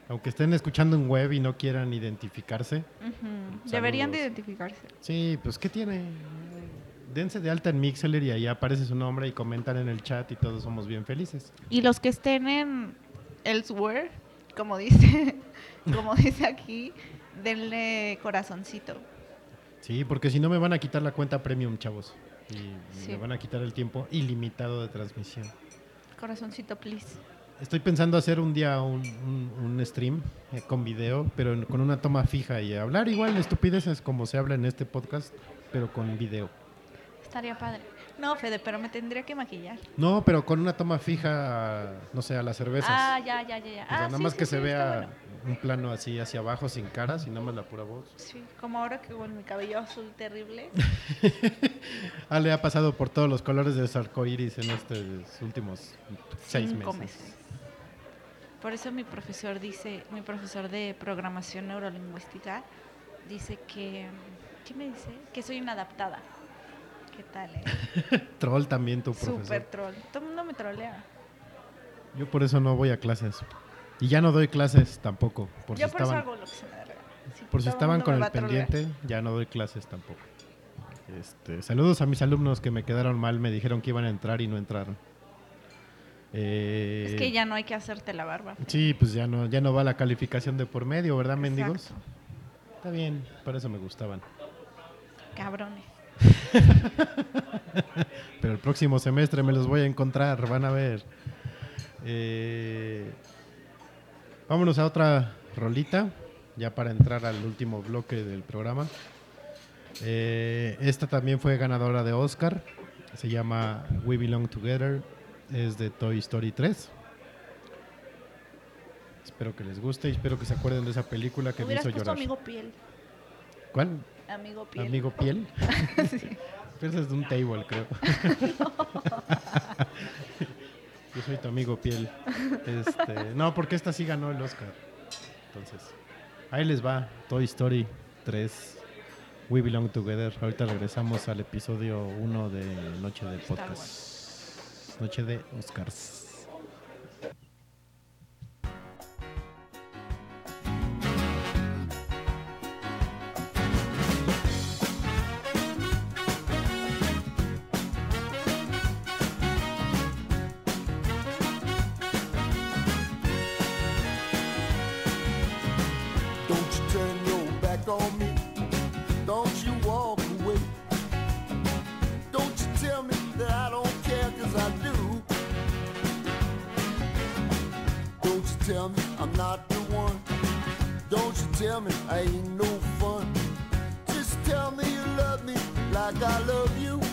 aunque estén escuchando en web y no quieran identificarse. Deberían de identificarse. Sí, pues ¿qué tiene? Dense de alta en Mixler y ahí aparece su nombre y comentan en el chat y todos somos bien felices. Y los que estén en elsewhere, como dice, como dice aquí, denle corazoncito. Sí, porque si no me van a quitar la cuenta premium, chavos. Y Sí. me van a quitar el tiempo ilimitado de transmisión. Corazoncito, please. Estoy pensando hacer un día un, un- un stream eh, con video, pero con una toma fija y hablar igual estupideces como se habla en este podcast, pero con video. Estaría padre. No, Fede, pero me tendría que maquillar. No, pero con una toma fija, no sé, a las cervezas. Ah, ya, ya, ya, ya. o sea, Ah, nada sí, más sí, que se vea bueno. Un plano así hacia abajo sin caras y nada más la pura voz. Sí, como ahora que con mi cabello azul terrible. Ah, le ha pasado por todos los colores del arco iris en estos últimos seis cinco meses. meses. Por eso mi profesor dice, mi profesor de programación neurolingüística dice que, ¿qué me dice? Que soy inadaptada. ¿Qué tal, eh? Troll también tu profesor. Súper troll. Todo el mundo me trolea. Yo por eso no voy a clases. Y ya no doy clases tampoco. Por Yo si por eso estaban, hago lo que se me da por si estaban con el trolear. pendiente, ya no doy clases tampoco. Este, saludos a mis alumnos que me quedaron mal, me dijeron que iban a entrar y no entraron. Eh, Es que ya no hay que hacerte la barba. Sí, pues ya no, ya no va la calificación de por medio, ¿verdad, mendigos? Está bien, por eso me gustaban. Cabrones. Pero el próximo semestre me los voy a encontrar, van a ver. Eh, vámonos a otra rolita, ya para entrar al último bloque del programa. Eh, esta también fue ganadora de Oscar, se llama We Belong Together, es de Toy Story 3. Espero que les guste y espero que se acuerden de esa película que me hizo llorar. amigo piel. ¿Cuál? Amigo piel. Amigo piel. Pero es de un table, creo. Yo soy tu amigo piel. Este, no, porque esta sí ganó el Oscar. Entonces, ahí les va. Toy Story 3. We Belong Together. Ahorita regresamos al episodio 1 de Noche de Podcast. Noche de Oscars. Tell me I'm not the one? Don't you tell me I ain't no fun? Just tell me you love me like I love you.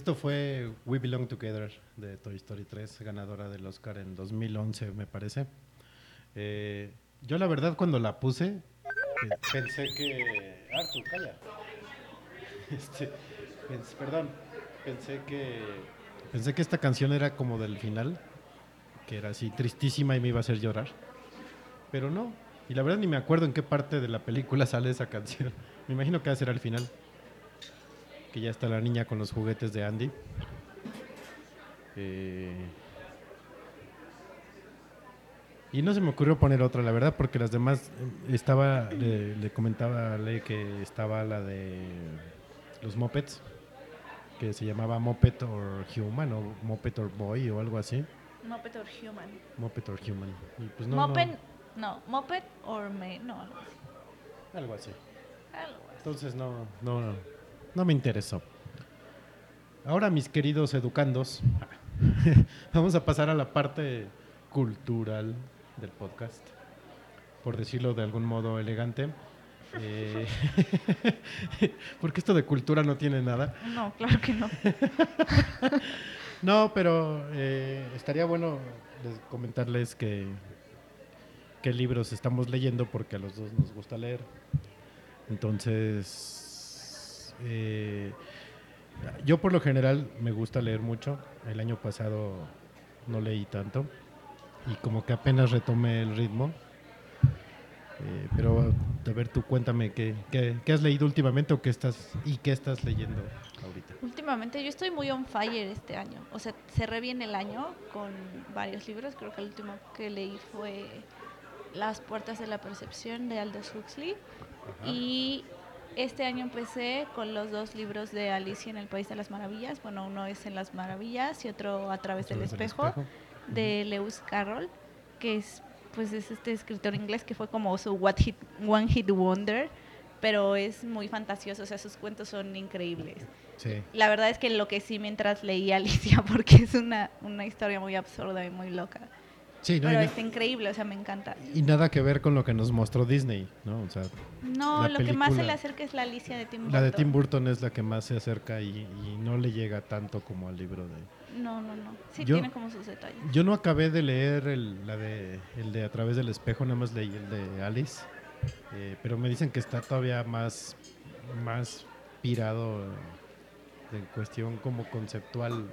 Esto fue We Belong Together de Toy Story 3, ganadora del Oscar en 2011, me parece. Eh, yo la verdad cuando la puse pe- pensé que... Arthur, calla. Este, perdón, pensé que... Pensé que esta canción era como del final, que era así tristísima y me iba a hacer llorar. Pero no, y la verdad ni me acuerdo en qué parte de la película sale esa canción. Me imagino que va a ser al final que ya está la niña con los juguetes de Andy. Eh, y no se me ocurrió poner otra, la verdad, porque las demás eh, estaba, le, le comentaba a Ley que estaba la de los Mopeds, que se llamaba Moped or Human o Moped or Boy o algo así. Moped or Human. Moped or Human. Y pues no, no, Moped, no, Moped or Me, no, algo así. algo así. Algo así. Entonces no, no, no me interesó. Ahora, mis queridos educandos, vamos a pasar a la parte cultural del podcast, por decirlo de algún modo elegante. Eh, porque esto de cultura no tiene nada. No, claro que no. No, pero eh, estaría bueno les- comentarles que qué libros estamos leyendo porque a los dos nos gusta leer. Entonces, eh, yo por lo general me gusta leer mucho. El año pasado no leí tanto. y como que apenas retomé el ritmo. Eh, pero a ver, tú cuéntame qué, qué, qué has leído últimamente o qué estás y qué estás leyendo ahorita. Últimamente yo estoy muy on fire este año. O sea, cerré bien el año con varios libros. Creo que el último que leí fue Las puertas de la percepción de Aldous Huxley. Y este año empecé con los dos libros de Alicia en el País de las Maravillas. Bueno, uno es En las Maravillas y otro A través del través del espejo, espejo. de Lewis Carroll, que es pues es este escritor inglés que fue como su What Hit, One Hit Wonder, pero es muy fantasioso, o sea, sus cuentos son increíbles. Sí. La verdad es que enloquecí mientras leía Alicia porque es una, una historia muy absurda y muy loca. Sí, no, Pero está increíble, o sea, me encanta. y nada que ver con lo que nos mostró Disney, ¿no? O sea, No, lo que más se le película- acerca es la Alicia de Tim Burton. la de Tim Burton es la que más se acerca y, y no le llega tanto como al libro de... No, no, no. Sí, Yo- tiene como sus detalles. Yo no acabé de leer el, la de, el de A través del espejo, nada más leí el de Alice, eh, pero me dicen que está todavía más, más pirado en cuestión como conceptual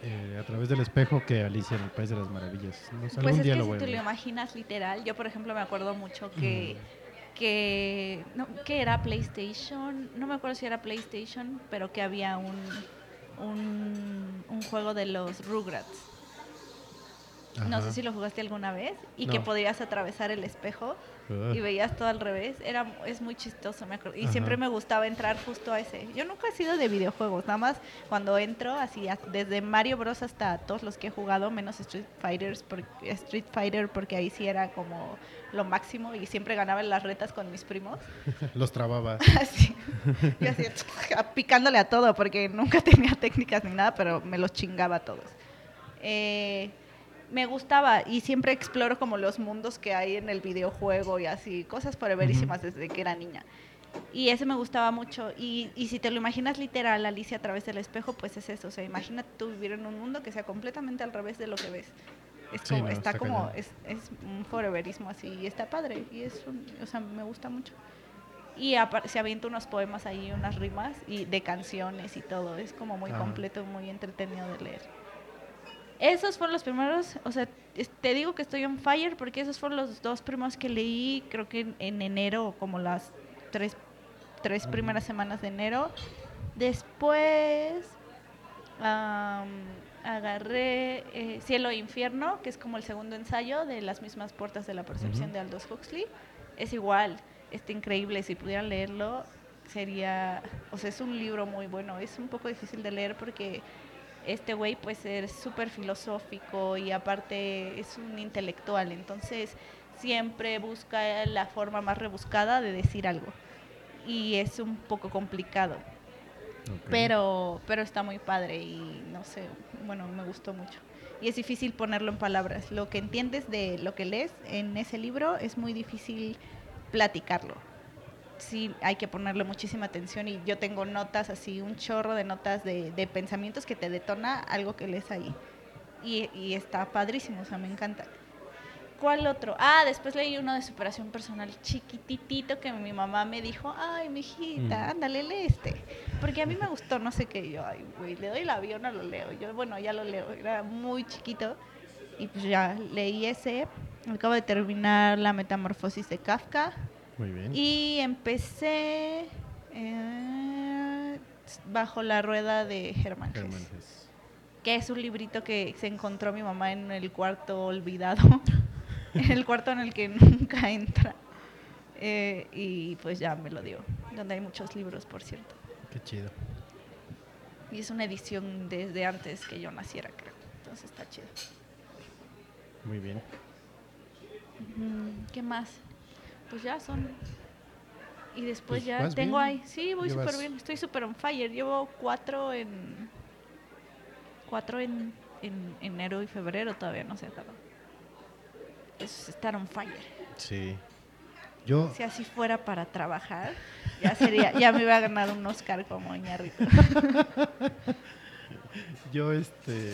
eh, a través del espejo que Alicia en el País de las Maravillas. No sé, Pues es que lo si te lo imaginas literal, yo por ejemplo me acuerdo mucho que, Mm. que, no, que era PlayStation, no me acuerdo si era PlayStation, pero que había un, un, un juego de los Rugrats. No sé si lo jugaste alguna vez y que podías atravesar el espejo Ah. y veías todo al revés. Era, es muy chistoso, me acuerdo. Y Ajá. siempre me gustaba entrar justo a ese. Yo nunca he sido de videojuegos, nada más cuando entro, así desde Mario Bros hasta todos los que he jugado, menos Street Fighters, por- Street Fighter, porque ahí sí era como lo máximo y siempre ganaba en las retas con mis primos. Los trababa. Así, y así, picándole a todo, porque nunca tenía técnicas ni nada, pero me los chingaba a todos. Eh, me gustaba y siempre exploro como los mundos que hay en el videojuego y así, cosas foreverísimas desde que era niña. Y ese me gustaba mucho. Y, y si te lo imaginas literal, Alicia a través del espejo, pues es eso. O sea, imagínate tú vivir en un mundo que sea completamente al revés de lo que ves. Es Sí, como, no, está, está como, es, es un foreverismo así. Y está padre. Y es un- o sea, me gusta mucho. Y se avienta unos poemas ahí, unas rimas y de canciones y todo. Es como muy Ajá. completo, muy entretenido de leer. Esos fueron los primeros, o sea, te digo que estoy on fire porque esos fueron los dos primeros que leí, creo que en, en enero, como las tres, tres primeras semanas de enero. Después am, agarré eh, Cielo e Infierno, que es como el segundo ensayo de las mismas puertas de la percepción de Aldous Huxley. Es igual, está increíble, si pudieran leerlo sería, o sea, es un libro muy bueno, es un poco difícil de leer porque este güey pues es súper filosófico y aparte es un intelectual, entonces siempre busca la forma más rebuscada de decir algo y es un poco complicado, pero, pero está muy padre y no sé, bueno, me gustó mucho. Y es difícil ponerlo en palabras. Lo que entiendes de lo que lees en ese libro es muy difícil platicarlo. Sí, hay que ponerle muchísima atención y yo tengo notas así, un chorro de notas de, de pensamientos que te detona algo que lees ahí. Y, y está padrísimo, o sea, me encanta. ¿Cuál otro? Ah, después leí uno de superación personal chiquititito que mi mamá me dijo, ay, mijita, Mm. ándale, lee este. Porque a mí me gustó, no sé qué, yo, ay, güey, le doy el avión o lo leo. Yo, bueno, ya lo leo, era muy chiquito. Y pues ya leí ese. Acabo de terminar La Metamorfosis de Kafka. Muy bien. Y empecé eh, Bajo la Rueda de Germán que es un librito que se encontró mi mamá en el cuarto olvidado, en el cuarto en el que nunca entra. Eh, y pues ya me lo dio, donde hay muchos libros, por cierto. Qué chido. Y es una edición desde antes que yo naciera, creo. Entonces está chido. Muy bien. ¿Qué más? Pues ya son. Y después Pues ya tengo bien. ahí. Sí, voy súper bien. Estoy súper on fire. Llevo cuatro en. Cuatro en, en enero y febrero. Todavía no se acaba. Es estar on fire. Sí. Yo, Si así fuera para trabajar, ya sería, ya me iba a ganar un Oscar como Iñárritu. yo este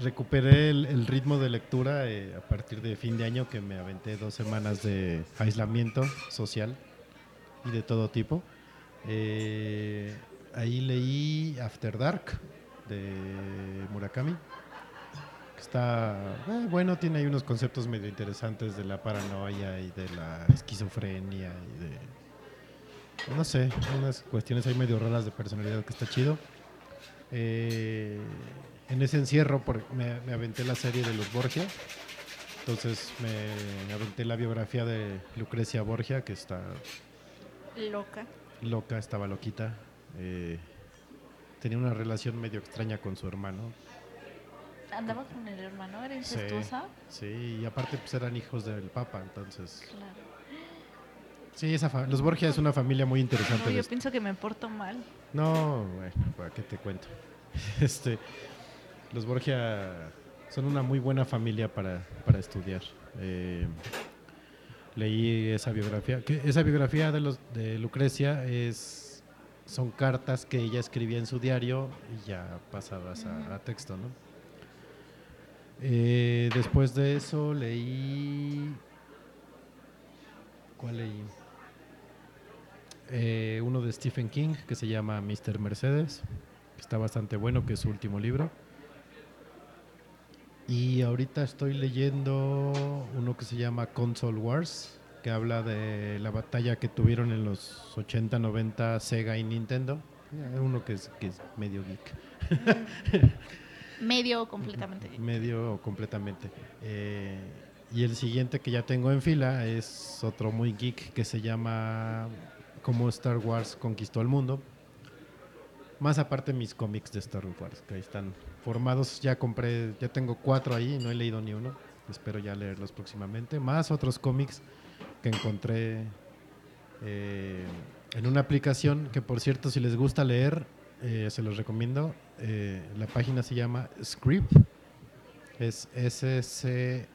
recuperé el, ritmo de lectura eh, a partir de fin de año que me aventé dos semanas de aislamiento social y de todo tipo. Eh, ahí leí After Dark de Murakami, que Está eh, bueno, tiene ahí unos conceptos medio interesantes de la paranoia y de la esquizofrenia y de no sé, unas cuestiones ahí medio raras de personalidad que está chido. Eh, en ese encierro por- me, me aventé la serie de los Borgia. Entonces me aventé la biografía de Lucrecia Borgia, que está Loca. loca, estaba loquita. eh, tenía una relación medio extraña con su hermano. Andaba con el hermano, era incestuosa. sí, y aparte pues eran hijos del Papa, entonces... Claro. Sí, esa los Borgia es una familia muy interesante. No, yo pienso que me porto mal. No, bueno, ¿para qué te cuento? Este, los Borgia son una muy buena familia para, para estudiar. Eh, leí esa biografía. esa biografía de, Lucrecia es, son cartas que ella escribía en su diario y ya pasadas a, a texto, ¿no? Eh, después de eso leí... ¿Cuál leí? Eh, uno de Stephen King que se llama Mr. Mercedes, que está bastante bueno, que es su último libro. Y ahorita estoy leyendo uno que se llama Console Wars, que habla de la batalla que tuvieron en los 80, 90 Sega y Nintendo. Eh, Uno que es, que es medio geek, Medio completamente. medio o completamente. Eh, y el siguiente que ya tengo en fila es otro muy geek que se llama Cómo Star Wars conquistó el mundo. Más aparte mis cómics de Star Wars, que ahí están formados. Ya compré, ya tengo cuatro ahí, no he leído ni uno. Espero ya leerlos próximamente. Más otros cómics que encontré eh, en una aplicación que, por cierto, si les gusta leer, eh, se los recomiendo. Eh, la página se llama Script. Es S-C-R-I-B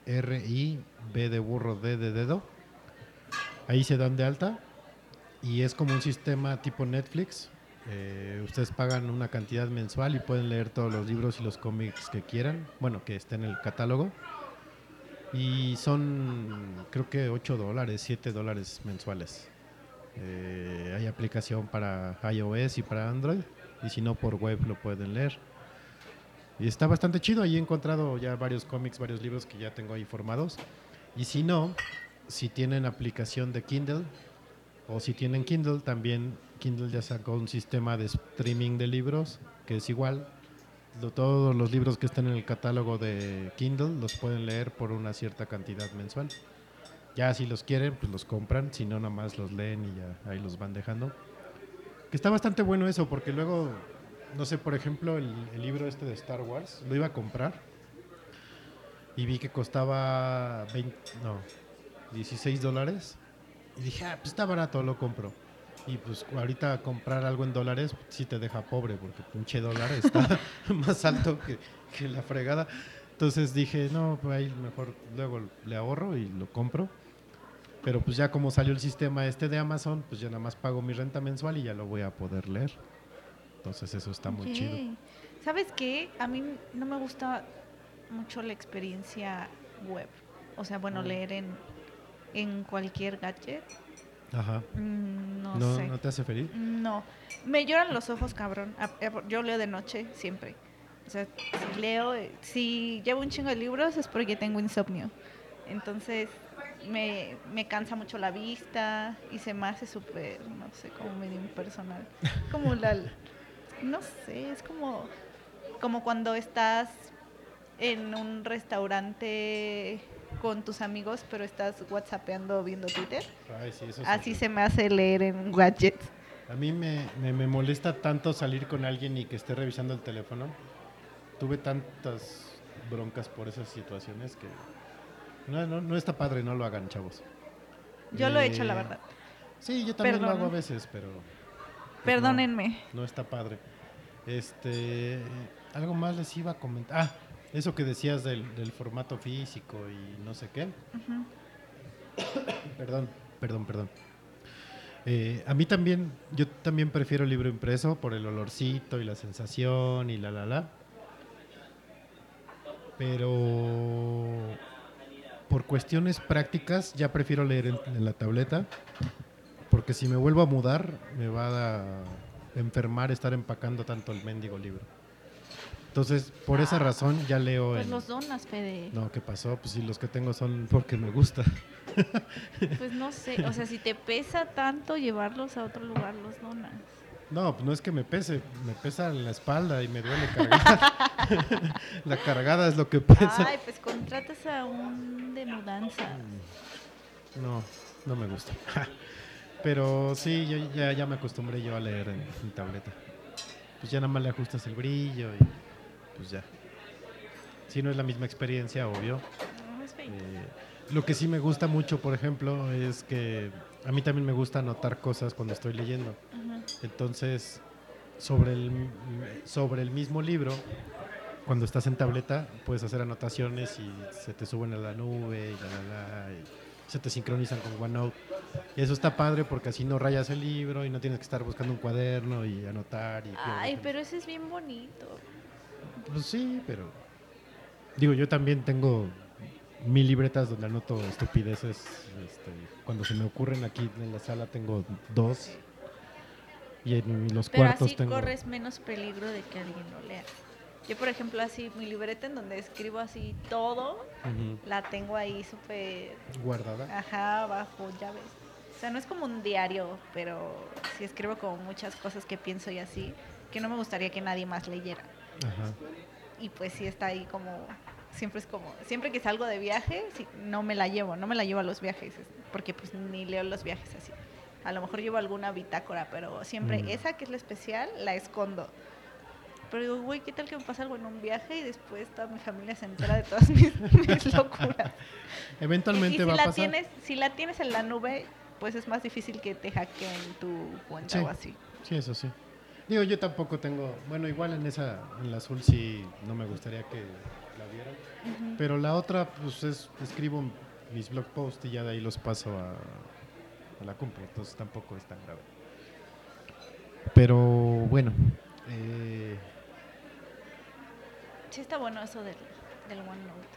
de burro, D de dedo. Ahí se dan de alta y es como un sistema tipo Netflix. Eh, ustedes pagan una cantidad mensual y pueden leer todos los libros y los cómics que quieran, bueno, que estén en el catálogo. Y son, creo que 8 dólares, 7 dólares mensuales. Eh, hay aplicación para iOS y para Android. Y si no, por web lo pueden leer. Y está bastante chido. Ahí he encontrado ya varios cómics, varios libros que ya tengo ahí formados. Y si no, si tienen aplicación de Kindle o si tienen Kindle, también Kindle ya sacó un sistema de streaming de libros que es igual. Todos los libros que están en el catálogo de Kindle los pueden leer por una cierta cantidad mensual. Ya si los quieren, pues los compran. Si no, nada más los leen y ya ahí los van dejando. Que está bastante bueno eso, porque luego, no sé, por ejemplo, el, libro este de Star Wars, lo iba a comprar y vi que costaba 20, no, 16 dólares. Y dije, ah, pues está barato, lo compro. Y pues ahorita comprar algo en dólares sí te deja pobre, porque pinche dólar está más alto que, que la fregada. Entonces dije, no, pues ahí mejor luego le ahorro y lo compro. Pero pues ya como salió el sistema este de Amazon, pues ya nada más pago mi renta mensual y ya lo voy a poder leer. Entonces eso está muy chido. ¿Sabes qué? A mí no me gusta mucho la experiencia web. O sea, bueno, Mm. leer en, en cualquier gadget. Ajá. mm, No, ¿No, sé. ¿No te hace feliz? No, me lloran los ojos, cabrón. Yo leo de noche siempre. O sea, si leo, eh, si llevo un chingo de libros es porque tengo insomnio. Entonces me, me cansa mucho la vista y se me hace súper, no sé, como medio impersonal. Como la, no sé, es como, como cuando estás en un restaurante con tus amigos, pero estás whatsappeando o viendo Twitter. Ay, sí, eso es Así se me hace leer en gadgets. A mí me, me, me molesta tanto salir con alguien y que esté revisando el teléfono. Tuve tantas broncas por esas situaciones que... No, no, no está padre, no lo hagan, chavos. Yo lo he hecho, la Eh, verdad. Sí, yo también lo Perdón. hago a veces, pero... pues, Perdónenme. No, no está padre. Este... Algo más les iba a comentar. Ah, eso que decías del, del formato físico y no sé qué. Perdón, perdón, perdón. Eh, a mí también, yo también prefiero el libro impreso por el olorcito y la sensación y la la la. Pero por cuestiones prácticas ya prefiero leer en, en la tableta. Porque si me vuelvo a mudar, me va a enfermar estar empacando tanto el mendigo libro. Entonces, por esa razón ya leo Pues en... los donas, Fede. No, ¿qué pasó? Pues sí, los que tengo son porque me gusta. Pues no sé, o sea, si te pesa tanto llevarlos a otro lugar, los donas. No, pues no es que me pese, me pesa la espalda y me duele cargar. la cargada es lo que pesa. Ay, pues contratas a un de mudanza. No, no me gusta. Pero sí, yo ya, ya me acostumbré yo a leer en, en tableta. Pues ya nada más le ajustas el brillo y pues ya. Sí, no es la misma experiencia, obvio. Eh, lo que sí me gusta mucho, por ejemplo, es que a mí también me gusta anotar cosas cuando estoy leyendo. Entonces, sobre el, sobre el mismo libro, cuando estás en tableta, puedes hacer anotaciones y se te suben a la nube y la, la, la, y se te sincronizan con OneNote. Y eso está padre porque así no rayas el libro y no tienes que estar buscando un cuaderno y anotar. Y Ay, pero ese es bien bonito. Pues sí, pero... Digo, yo también tengo mil libretas donde anoto estupideces. este, cuando se me ocurren aquí en la sala tengo dos. Y en los Pero cuartos así tengo... corres menos peligro de que alguien lo lea. Yo, por ejemplo, así, mi libreta en donde escribo así todo, la tengo ahí súper, guardada. ajá, bajo llaves. O sea, no es como un diario, pero sí escribo como muchas cosas que pienso y así, que no me gustaría que nadie más leyera. Ajá. Y pues sí está ahí como, siempre es como, siempre que salgo de viaje, sí, no me la llevo, no me la llevo a los viajes, es- porque pues ni leo los viajes así. A lo mejor llevo alguna bitácora, pero siempre Mm. esa que es la especial, la escondo. Pero digo, güey, ¿qué tal que me pasa algo en un viaje y después toda mi familia se entera de todas mis, mis locuras? Y- Eventualmente y si va a la pasar. tienes, si la tienes en la nube, pues es más difícil que te hackeen tu cuenta Sí. o así. Sí, eso sí. Digo, yo tampoco tengo, bueno, igual en esa, en la azul sí no me gustaría que la vieran. Pero la otra, pues es, escribo mis blog posts y ya de ahí los paso a, a la compra, entonces tampoco es tan grave. Pero bueno, eh, Sí está bueno eso del, del OneNote.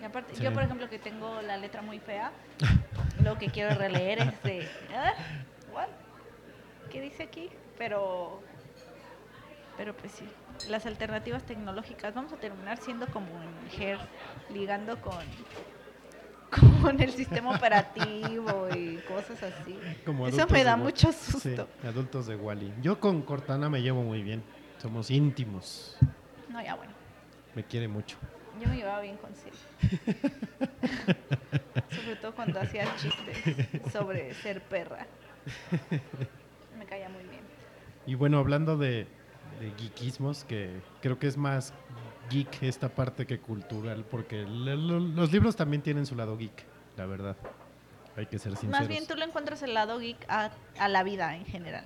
Y aparte, Sí. yo por ejemplo que tengo la letra muy fea, lo que quiero releer es de... ¿ah? ¿What? ¿Qué dice aquí? Pero... Pero pues sí, las alternativas tecnológicas, vamos a terminar siendo como en GER, ligando con, con el sistema operativo y cosas así. como Eso me da mucho sí, susto. adultos de Wally. Yo con Cortana me llevo muy bien, somos íntimos, No, ya bueno. me quiere mucho. Yo me llevaba bien con Siri. Sobre todo cuando hacía chistes sobre ser perra. Me caía muy bien. Y bueno, hablando de, de geekismos, que creo que es más geek esta parte que cultural, porque le- lo- los libros también tienen su lado geek, la verdad. Hay que ser sinceros. Más bien tú le encuentras el lado geek a, a la vida en general.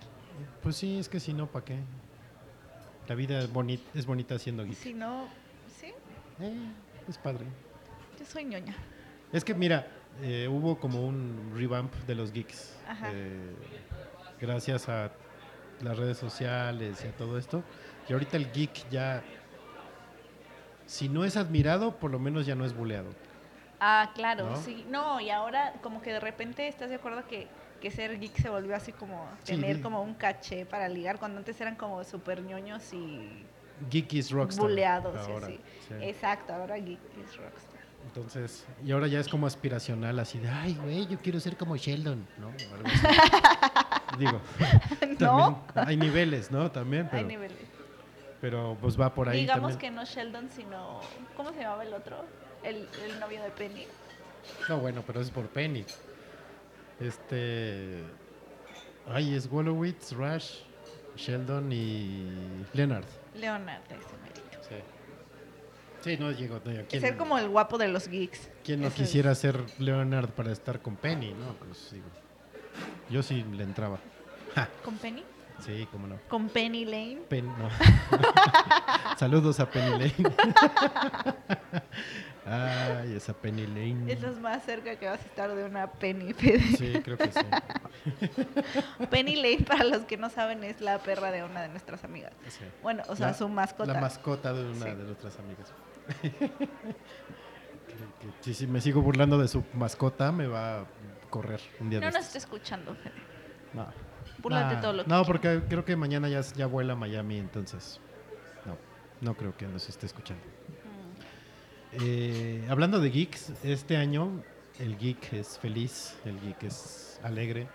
Pues sí, es que si no, ¿para qué? La vida es, boni- es bonita siendo geek. Si no, sí, Eh, es padre. yo soy ñoña. Es que mira, eh, hubo como un revamp de los geeks. Ajá. eh, gracias a las redes sociales y a todo esto. Y ahorita el geek ya, si no es admirado, por lo menos ya no es buleado. Ah, claro, ¿No? sí. No, y ahora como que de repente estás de acuerdo que, que ser geek se volvió así como Sí, tener como un caché para ligar, cuando antes eran como súper ñoños y Geek is rockstar. buleados y ahora, así. sí. Exacto, ahora geek is rockstar. Entonces, y ahora ya es como aspiracional, así de, ay, güey, yo quiero ser como Sheldon, ¿no? O algo así. Digo, ¿No? hay niveles, ¿no? También, Hay pero, niveles. pero pues va por ahí Digamos también. que no Sheldon, sino. ¿Cómo se llamaba el otro? El, el novio de Penny. No, bueno, pero es por Penny. Este. Ay, es Wolowitz, Rush, Sheldon y Leonard. Leonard, ese mérito. Sí. Sí, no llego. No, ¿quién, Ser como el guapo de los geeks. ¿quién no Eso es. quisiera ser Leonard para estar con Penny? No, pues digo. Yo sí le entraba. Ja, ¿Con Penny? sí, cómo no. ¿Con Penny Lane? Pen- no. Saludos a Penny Lane. Ay, esa Penny Lane. Es lo más cerca que vas a estar de una Penny. Sí, creo que sí. Penny Lane, para los que no saben, es la perra de una de nuestras amigas. Sí. Bueno, o sea, La- su mascota. La mascota de una Sí. de nuestras amigas. Si, si me sigo burlando de su mascota, me va correr un día no de nos estos. está escuchando, Fede. No. Búrlate Nah, todo lo que No, porque creo que mañana ya, ya vuela a Miami, entonces. No. No creo que nos esté escuchando. Eh, hablando de geeks, este año el geek es feliz, el geek es alegre.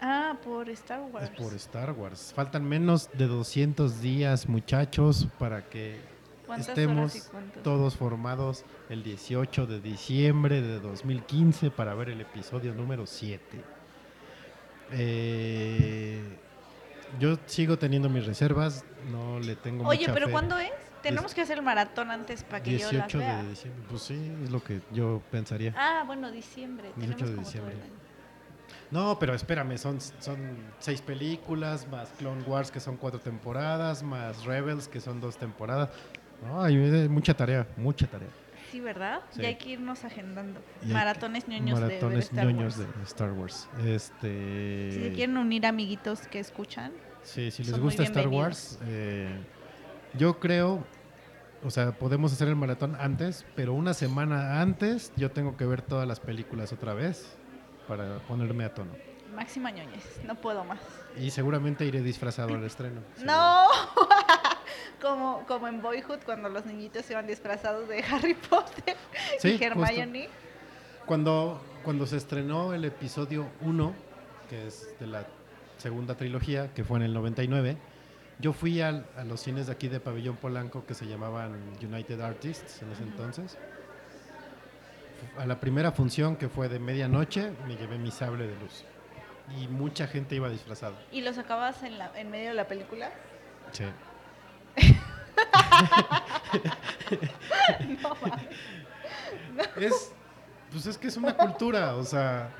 Ah, por Star Es Wars. por Star Wars. Faltan menos de 200 días, muchachos, para que ¿Cuántas estemos todos formados el 18 de diciembre de 2015 para ver el episodio número 7. Eh, yo sigo teniendo mis reservas, no le tengo Oye, mucha pero fe. ¿cuándo es? Tenemos que hacer el maratón antes para que yo las 18 vea. de diciembre. Pues sí, es lo que yo pensaría. Ah, bueno, diciembre. 18 Tenemos de como todo diciembre. el año. No, pero espérame, son, son seis películas, más Clone Wars que son cuatro temporadas, más Rebels que son dos temporadas. No, hay mucha tarea, mucha tarea. Sí, ¿verdad? Sí. Ya hay que irnos agendando. Y Maratones ñoños de ver Maratones Star ñoños Wars. de Star Wars. Este, Si se quieren unir amiguitos que escuchan, Sí, si les gusta Star. Wars, eh, yo creo, o sea, podemos hacer el maratón antes, pero una semana antes yo tengo que ver todas las películas otra vez para ponerme a tono. máxima ñoñez. No puedo más. Y seguramente iré disfrazado al estreno. ¡No! como, como en Boyhood, cuando los niñitos iban disfrazados de Harry Potter Sí, y Hermione. Cuando, cuando se estrenó el episodio 1, que es de la segunda trilogía, que fue en el 99, yo fui al- a los cines de aquí de Pabellón Polanco que se llamaban United Artists en ese entonces. A la primera función, que fue de medianoche, me llevé mi sable de luz. Y mucha gente iba disfrazada. ¿Y los acabas en, la, en medio de la película? Sí. No, mames. Es, pues es que es una cultura, o sea,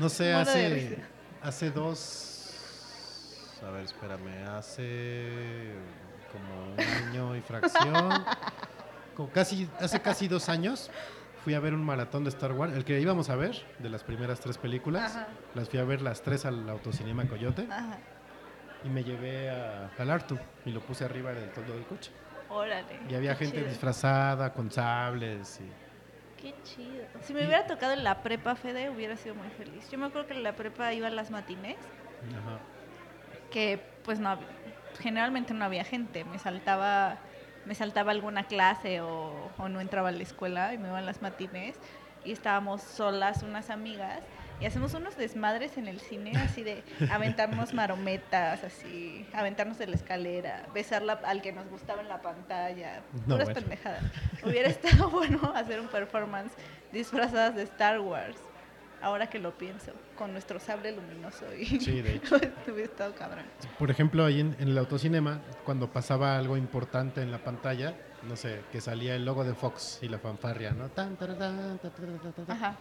no sé, hace, hace dos, a ver, espérame, hace como un año y fracción, como casi, hace casi dos años, fui a ver un maratón de Star Wars, el que íbamos a ver, de las primeras tres películas, Ajá. las fui a ver las tres al Autocinema Coyote, Ajá. Y me llevé a, al Artu, y lo puse arriba del toldo del coche. Órale. Y había gente chido. disfrazada, con sables, y... Qué chido. Si me hubiera tocado en la prepa, Fede, hubiera sido muy feliz. Yo me acuerdo que en la prepa iba a las matinés, Ajá. que pues no generalmente no había gente. Me saltaba, me saltaba alguna clase o, o no entraba a la escuela y me iban a las matinés y estábamos solas unas amigas y hacemos unos desmadres en el cine así de aventarnos marometas, así, aventarnos de la escalera, besar la- al que nos gustaba en la pantalla, No, puras bueno. pendejadas. Hubiera estado bueno hacer un performance disfrazadas de Star Wars. Ahora que lo pienso, con nuestro sable luminoso y Sí, de hecho. hubiera estado cabrón. Por ejemplo, ahí en, en el autocinema, cuando pasaba algo importante en la pantalla, no sé, que salía el logo de Fox y la fanfarria, ¿no? Tan. Ajá.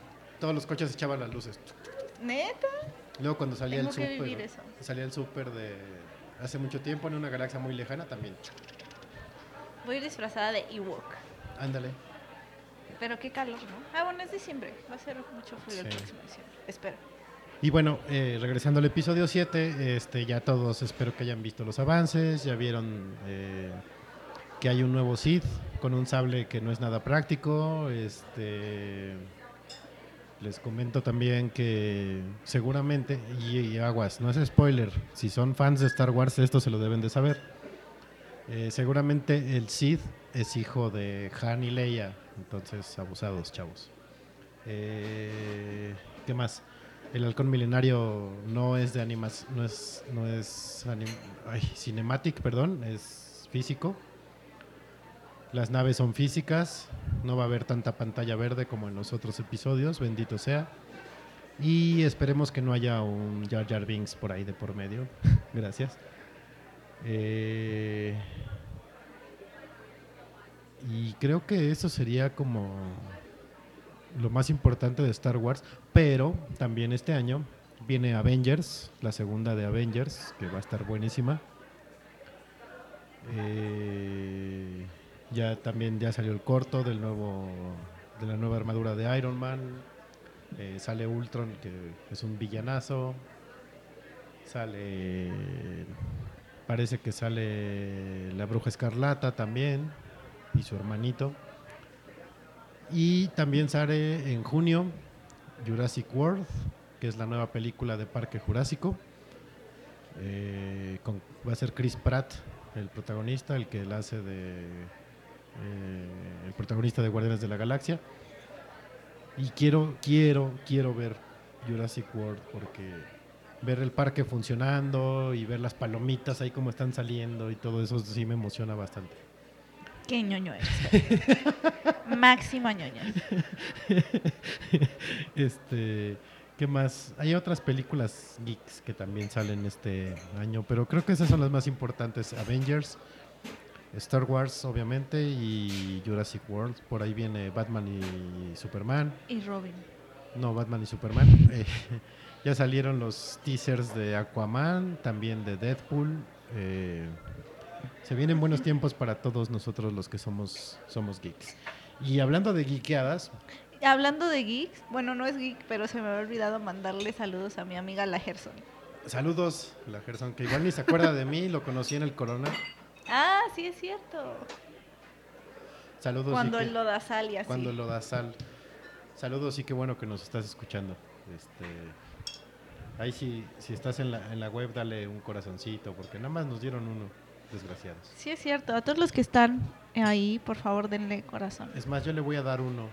Todos los coches echaban las luces. ¿Neta? Luego cuando salía Tengo el que vivir súper, eso. salía el súper de hace mucho tiempo en una galaxia muy lejana también. Voy a ir disfrazada de Ewok. Ándale. Pero qué calor, ¿no? Ah, bueno, es diciembre. Va a ser mucho frío el Sí. próximo diciembre. Espero. Y bueno, eh, regresando al episodio 7, este, ya todos espero que hayan visto los avances, ya vieron eh, que hay un nuevo Sith con un sable que no es nada práctico. Este, les comento también que seguramente, y, aguas, no es spoiler, si son fans de Star Wars esto se lo deben de saber. Eh, seguramente el Sith es hijo de Han y Leia, entonces abusados, chavos. Eh, ¿Qué más? El halcón milenario no es de animas, no es, no es anim- ay, cinematic, perdón, es físico. Las naves son físicas, no va a haber tanta pantalla verde como en los otros episodios, bendito sea. Y esperemos que no haya un Jar Jar Binks por ahí de por medio. Gracias. Eh, y creo que eso sería como lo más importante de Star Wars, pero también este año viene Avengers, la segunda de Avengers, que va a estar buenísima. Eh, ya también ya salió el corto del nuevo de la nueva armadura de Iron Man. Eh, sale Ultron, que es un villanazo. Sale. Parece que sale la Bruja Escarlata también. Y su hermanito. Y también sale en junio Jurassic World, que es la nueva película de Parque Jurásico. Eh, con- va a ser Chris Pratt el protagonista, el que la hace de eh, el protagonista de Guardianes de la Galaxia. Y quiero, quiero, quiero ver Jurassic World porque ver el parque funcionando y ver las palomitas ahí como están saliendo y todo eso sí me emociona bastante. Qué ñoño eres. Máximo ñoño. este, ¿qué más? Hay otras películas geeks que también salen este año, pero creo que esas son las más importantes. Avengers, Star Wars, obviamente, y Jurassic World. Por ahí viene Batman y Superman. Y Robin. No, Batman y Superman. Eh, ya salieron los teasers de Aquaman, también de Deadpool. eh, se vienen buenos tiempos para todos nosotros los que somos, somos geeks. Y hablando de geekeadas, Hablando de geeks, bueno, no es geek, pero se me había olvidado mandarle saludos a mi amiga la Gerson. saludos, la Gerson, que igual ni se acuerda de mí, lo conocí en el Corona. Ah, sí es cierto. Saludos. Cuando el lodazal y así. Cuando lo da sal. Saludos y qué bueno que nos estás escuchando. Este, ahí si, si estás en la, en la web, dale un corazoncito, porque nada más nos dieron uno, desgraciados. Sí es cierto. A todos los que están ahí, por favor, denle corazón. Es más, yo le voy a dar uno.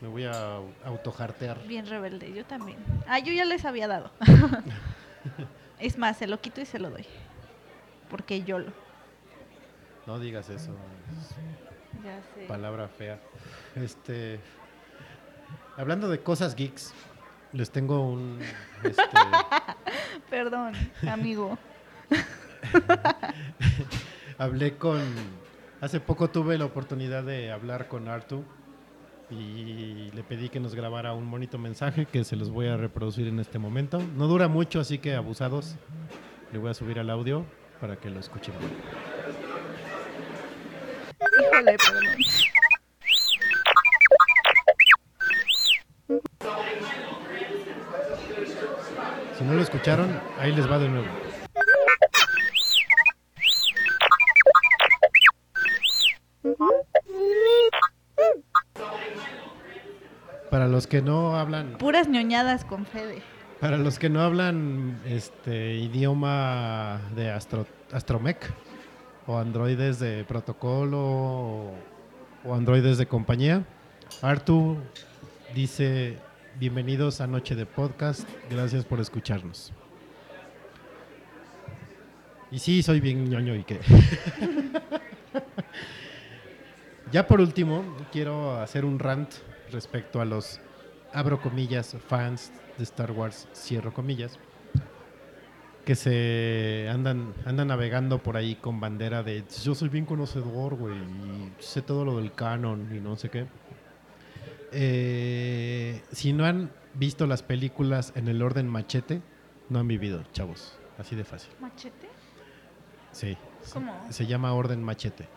Me voy a autojartear. Bien rebelde, yo también. Ah, yo ya les había dado. es más, se lo quito y se lo doy. Porque yo lo. No digas eso, es Ya sé. palabra fea. Este, hablando de cosas geeks, les tengo un... este, Perdón, amigo. Hablé con. Hace poco tuve la oportunidad de hablar con Artu y le pedí que nos grabara un bonito mensaje que se los voy a reproducir en este momento. No dura mucho, así que abusados. Le voy a subir al audio para que lo escuchen. Híjole, perdón. Si no lo escucharon, ahí les va de nuevo. Para los que no hablan Puras ñoñadas con Fede. Para los que no hablan este idioma de Astro, Astromech o androides de protocolo o, androides de compañía, Artu dice bienvenidos a Noche de Podcast, gracias por escucharnos. Y sí, soy bien ñoño y qué. ya por último, quiero hacer un rant respecto a los, abro comillas, fans de Star Wars, cierro comillas, que se andan, andan navegando por ahí con bandera de yo soy bien conocedor, güey, y sé todo lo del canon y no sé qué. Eh, si no han visto las películas en el orden machete, no han vivido, chavos. Así de fácil. ¿Machete? Sí. ¿Cómo? Se llama Orden Machete.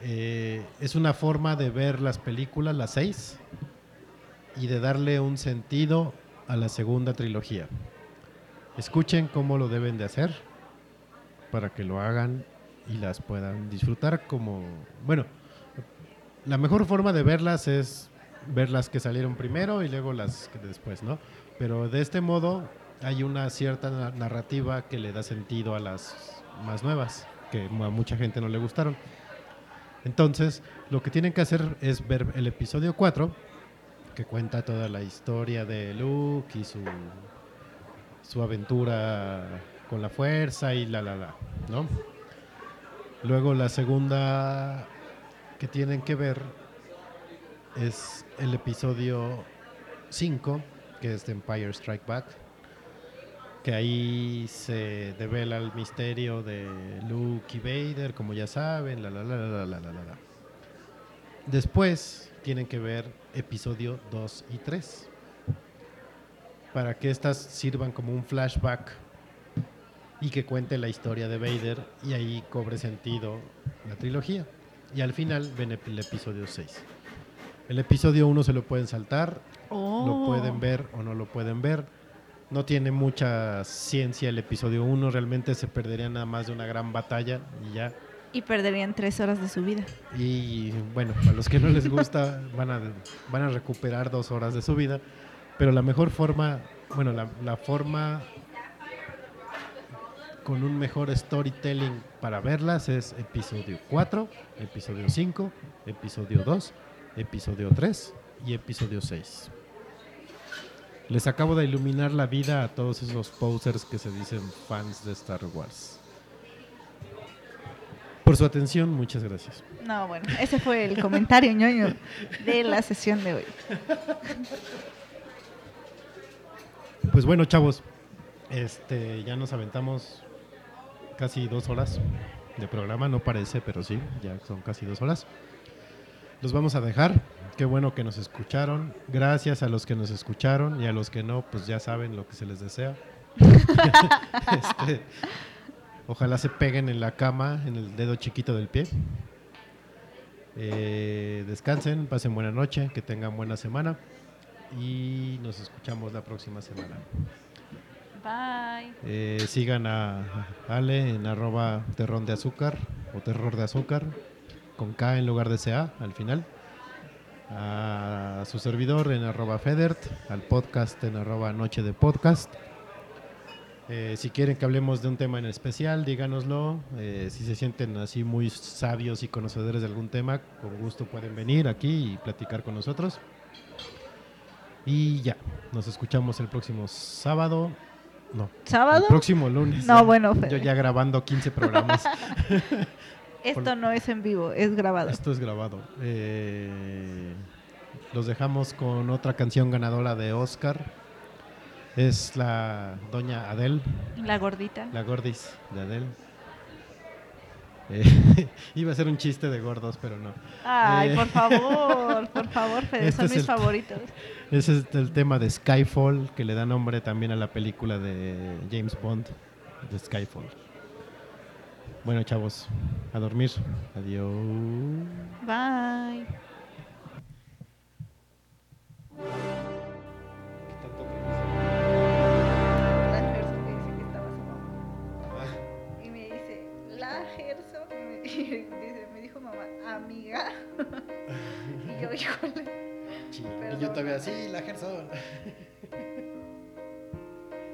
Eh, es una forma de ver las películas, las seis, y de darle un sentido a la segunda trilogía. Escuchen cómo lo deben de hacer para que lo hagan y las puedan disfrutar como... Bueno, la mejor forma de verlas es ver las que salieron primero y luego las que después, ¿no? Pero de este modo hay una cierta na- narrativa que le da sentido a las más nuevas, que a mucha gente no le gustaron. Entonces, lo que tienen que hacer es ver el episodio 4, que cuenta toda la historia de Luke y su, su aventura con la fuerza y la la la, ¿no? Luego la segunda que tienen que ver es el episodio 5, que es de Empire Strike Back, que ahí se devela el misterio de Luke y Vader, como ya saben, la la la la la la la. Después tienen que ver episodio 2 y 3, para que estas sirvan como un flashback y que cuente la historia de Vader y ahí cobre sentido la trilogía. Y al final ven el episodio 6. El episodio 1 se lo pueden saltar, lo Oh. pueden ver o no lo pueden ver. No tiene mucha ciencia el episodio 1, realmente se perdería nada más de una gran batalla y ya. Y perderían tres horas de su vida. Y bueno, a los que no les gusta van a, van a recuperar dos horas de su vida. Pero la mejor forma, bueno, la, la forma con un mejor storytelling para verlas es episodio 4, episodio 5, episodio 2, episodio 3 y episodio 6. Les acabo de iluminar la vida a todos esos posers que se dicen fans de Star Wars. Por su atención, muchas gracias. No, bueno, ese fue el comentario ñoño de la sesión de hoy. Pues bueno, chavos, este, ya nos aventamos casi dos horas de programa, no parece, pero sí, ya son casi dos horas. Los vamos a dejar. Qué bueno que nos escucharon. Gracias a los que nos escucharon y a los que no, pues ya saben lo que se les desea. Este, ojalá se peguen en la cama, en el dedo chiquito del pie. Eh, descansen, pasen buena noche, que tengan buena semana y nos escuchamos la próxima semana. Bye. Eh, sigan a Ale en arroba terrón de azúcar o terror de azúcar con K en lugar de CA al final. A su servidor en arroba Federt, al podcast en arroba Noche de Podcast. Eh, si quieren que hablemos de un tema en especial, díganoslo. Eh, si se sienten así muy sabios y conocedores de algún tema, con gusto pueden venir aquí y platicar con nosotros. Y ya, nos escuchamos el próximo sábado. No, ¿Sábado? el próximo lunes. No, ya. bueno, Yo ya grabando 15 programas. Esto no es en vivo, es grabado. Esto es grabado. Eh, los dejamos con otra canción ganadora de Oscar. Es la doña Adele, La gordita. la gordis de Adele. Eh, iba a ser un chiste de gordos, pero no. Ay, Eh, por favor, por favor, Fede, Este son es mis el- favoritos. Ese es el tema de Skyfall, que le da nombre también a la película de James Bond, de Skyfall. Bueno, chavos, a dormir. Adiós. Bye. La y yo, híjole. Y yo todavía así, la Gerson.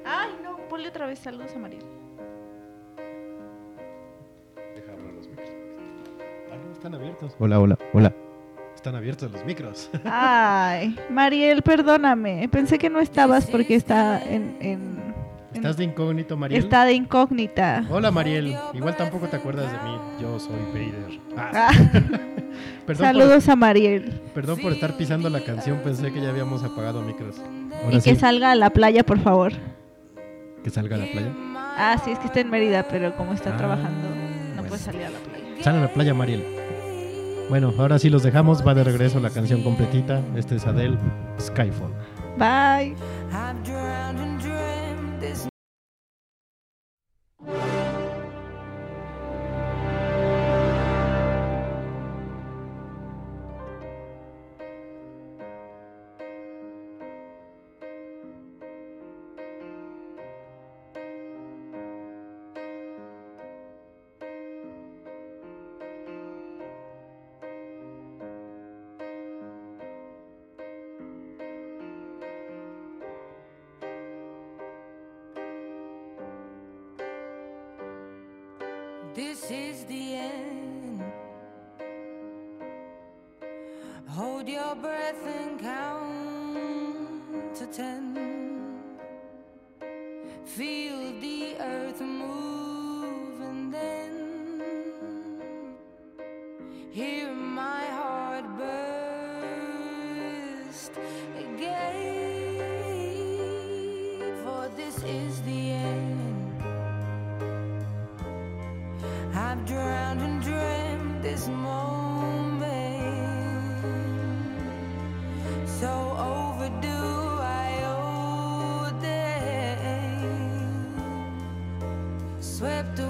Ay, no, ponle otra vez saludos a Mariel. Deja abrir los micros. Ah, no, están abiertos. Hola, hola, hola. Están abiertos los micros. Ay, Mariel, perdóname. Pensé que no estabas porque está en- ¿Estás de incógnito, Mariel? está de incógnita. Hola, Mariel. Igual tampoco te acuerdas de mí. Yo soy Vader. Ah, Ah, perdón, saludos a Mariel. Perdón por estar pisando la canción. Pensé que ya habíamos apagado micros. Ahora Y sí, que salga a la playa, por favor. que salga a la playa. Ah, sí, es que está en Mérida, pero como está Ah, trabajando, no bueno. puede salir a la playa. Sale a la playa, Mariel. Bueno, ahora sí los dejamos. Va de regreso la canción completita. Este es Adele, Skyfall. Bye. Swept away,